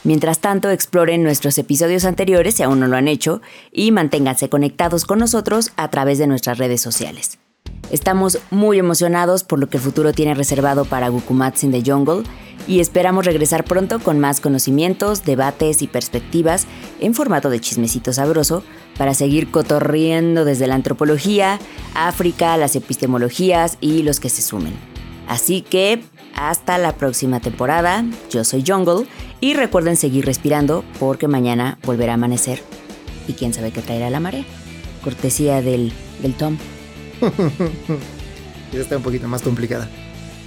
Speaker 1: Mientras tanto, exploren nuestros episodios anteriores si aún no lo han hecho y manténganse conectados con nosotros a través de nuestras redes sociales. Estamos muy emocionados por lo que el futuro tiene reservado para Gukumats in the Jungle y esperamos regresar pronto con más conocimientos, debates y perspectivas en formato de chismecito sabroso para seguir cotorriendo desde la antropología, África, las epistemologías y los que se sumen. Así que hasta la próxima temporada, yo soy Jungle y recuerden seguir respirando porque mañana volverá a amanecer y quién sabe qué traerá la marea. Cortesía del, del Tom.
Speaker 2: Ya está un poquito más complicada.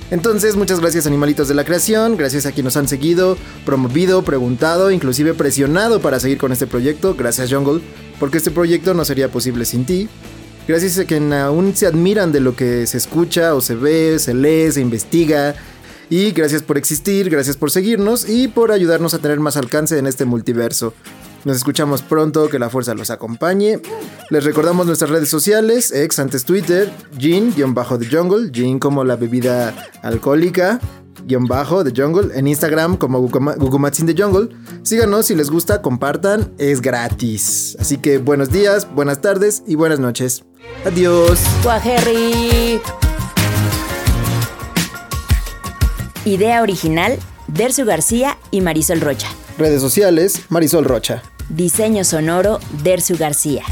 Speaker 2: Entonces, muchas gracias animalitos de la creación, gracias a quienes nos han seguido, promovido, preguntado, inclusive presionado para seguir con este proyecto. Gracias Jungle, porque este proyecto no sería posible sin ti. Gracias a quienes aún se admiran de lo que se escucha o se ve, se lee, se investiga. Y gracias por existir, gracias por seguirnos y por ayudarnos a tener más alcance en este multiverso. Nos escuchamos pronto, que la fuerza los acompañe. Les recordamos nuestras redes sociales, ex antes Twitter, Gin-The Jungle, Gin como la bebida alcohólica, guion bajo The Jungle, en Instagram como Gugumatsin The Jungle. Síganos si les gusta, compartan, es gratis. Así que buenos días, buenas tardes y buenas noches. Adiós.
Speaker 1: Guajerri. Idea original, Dersu García y Marisol Rocha.
Speaker 2: Redes sociales, Marisol Rocha.
Speaker 1: Diseño sonoro, Dersu García.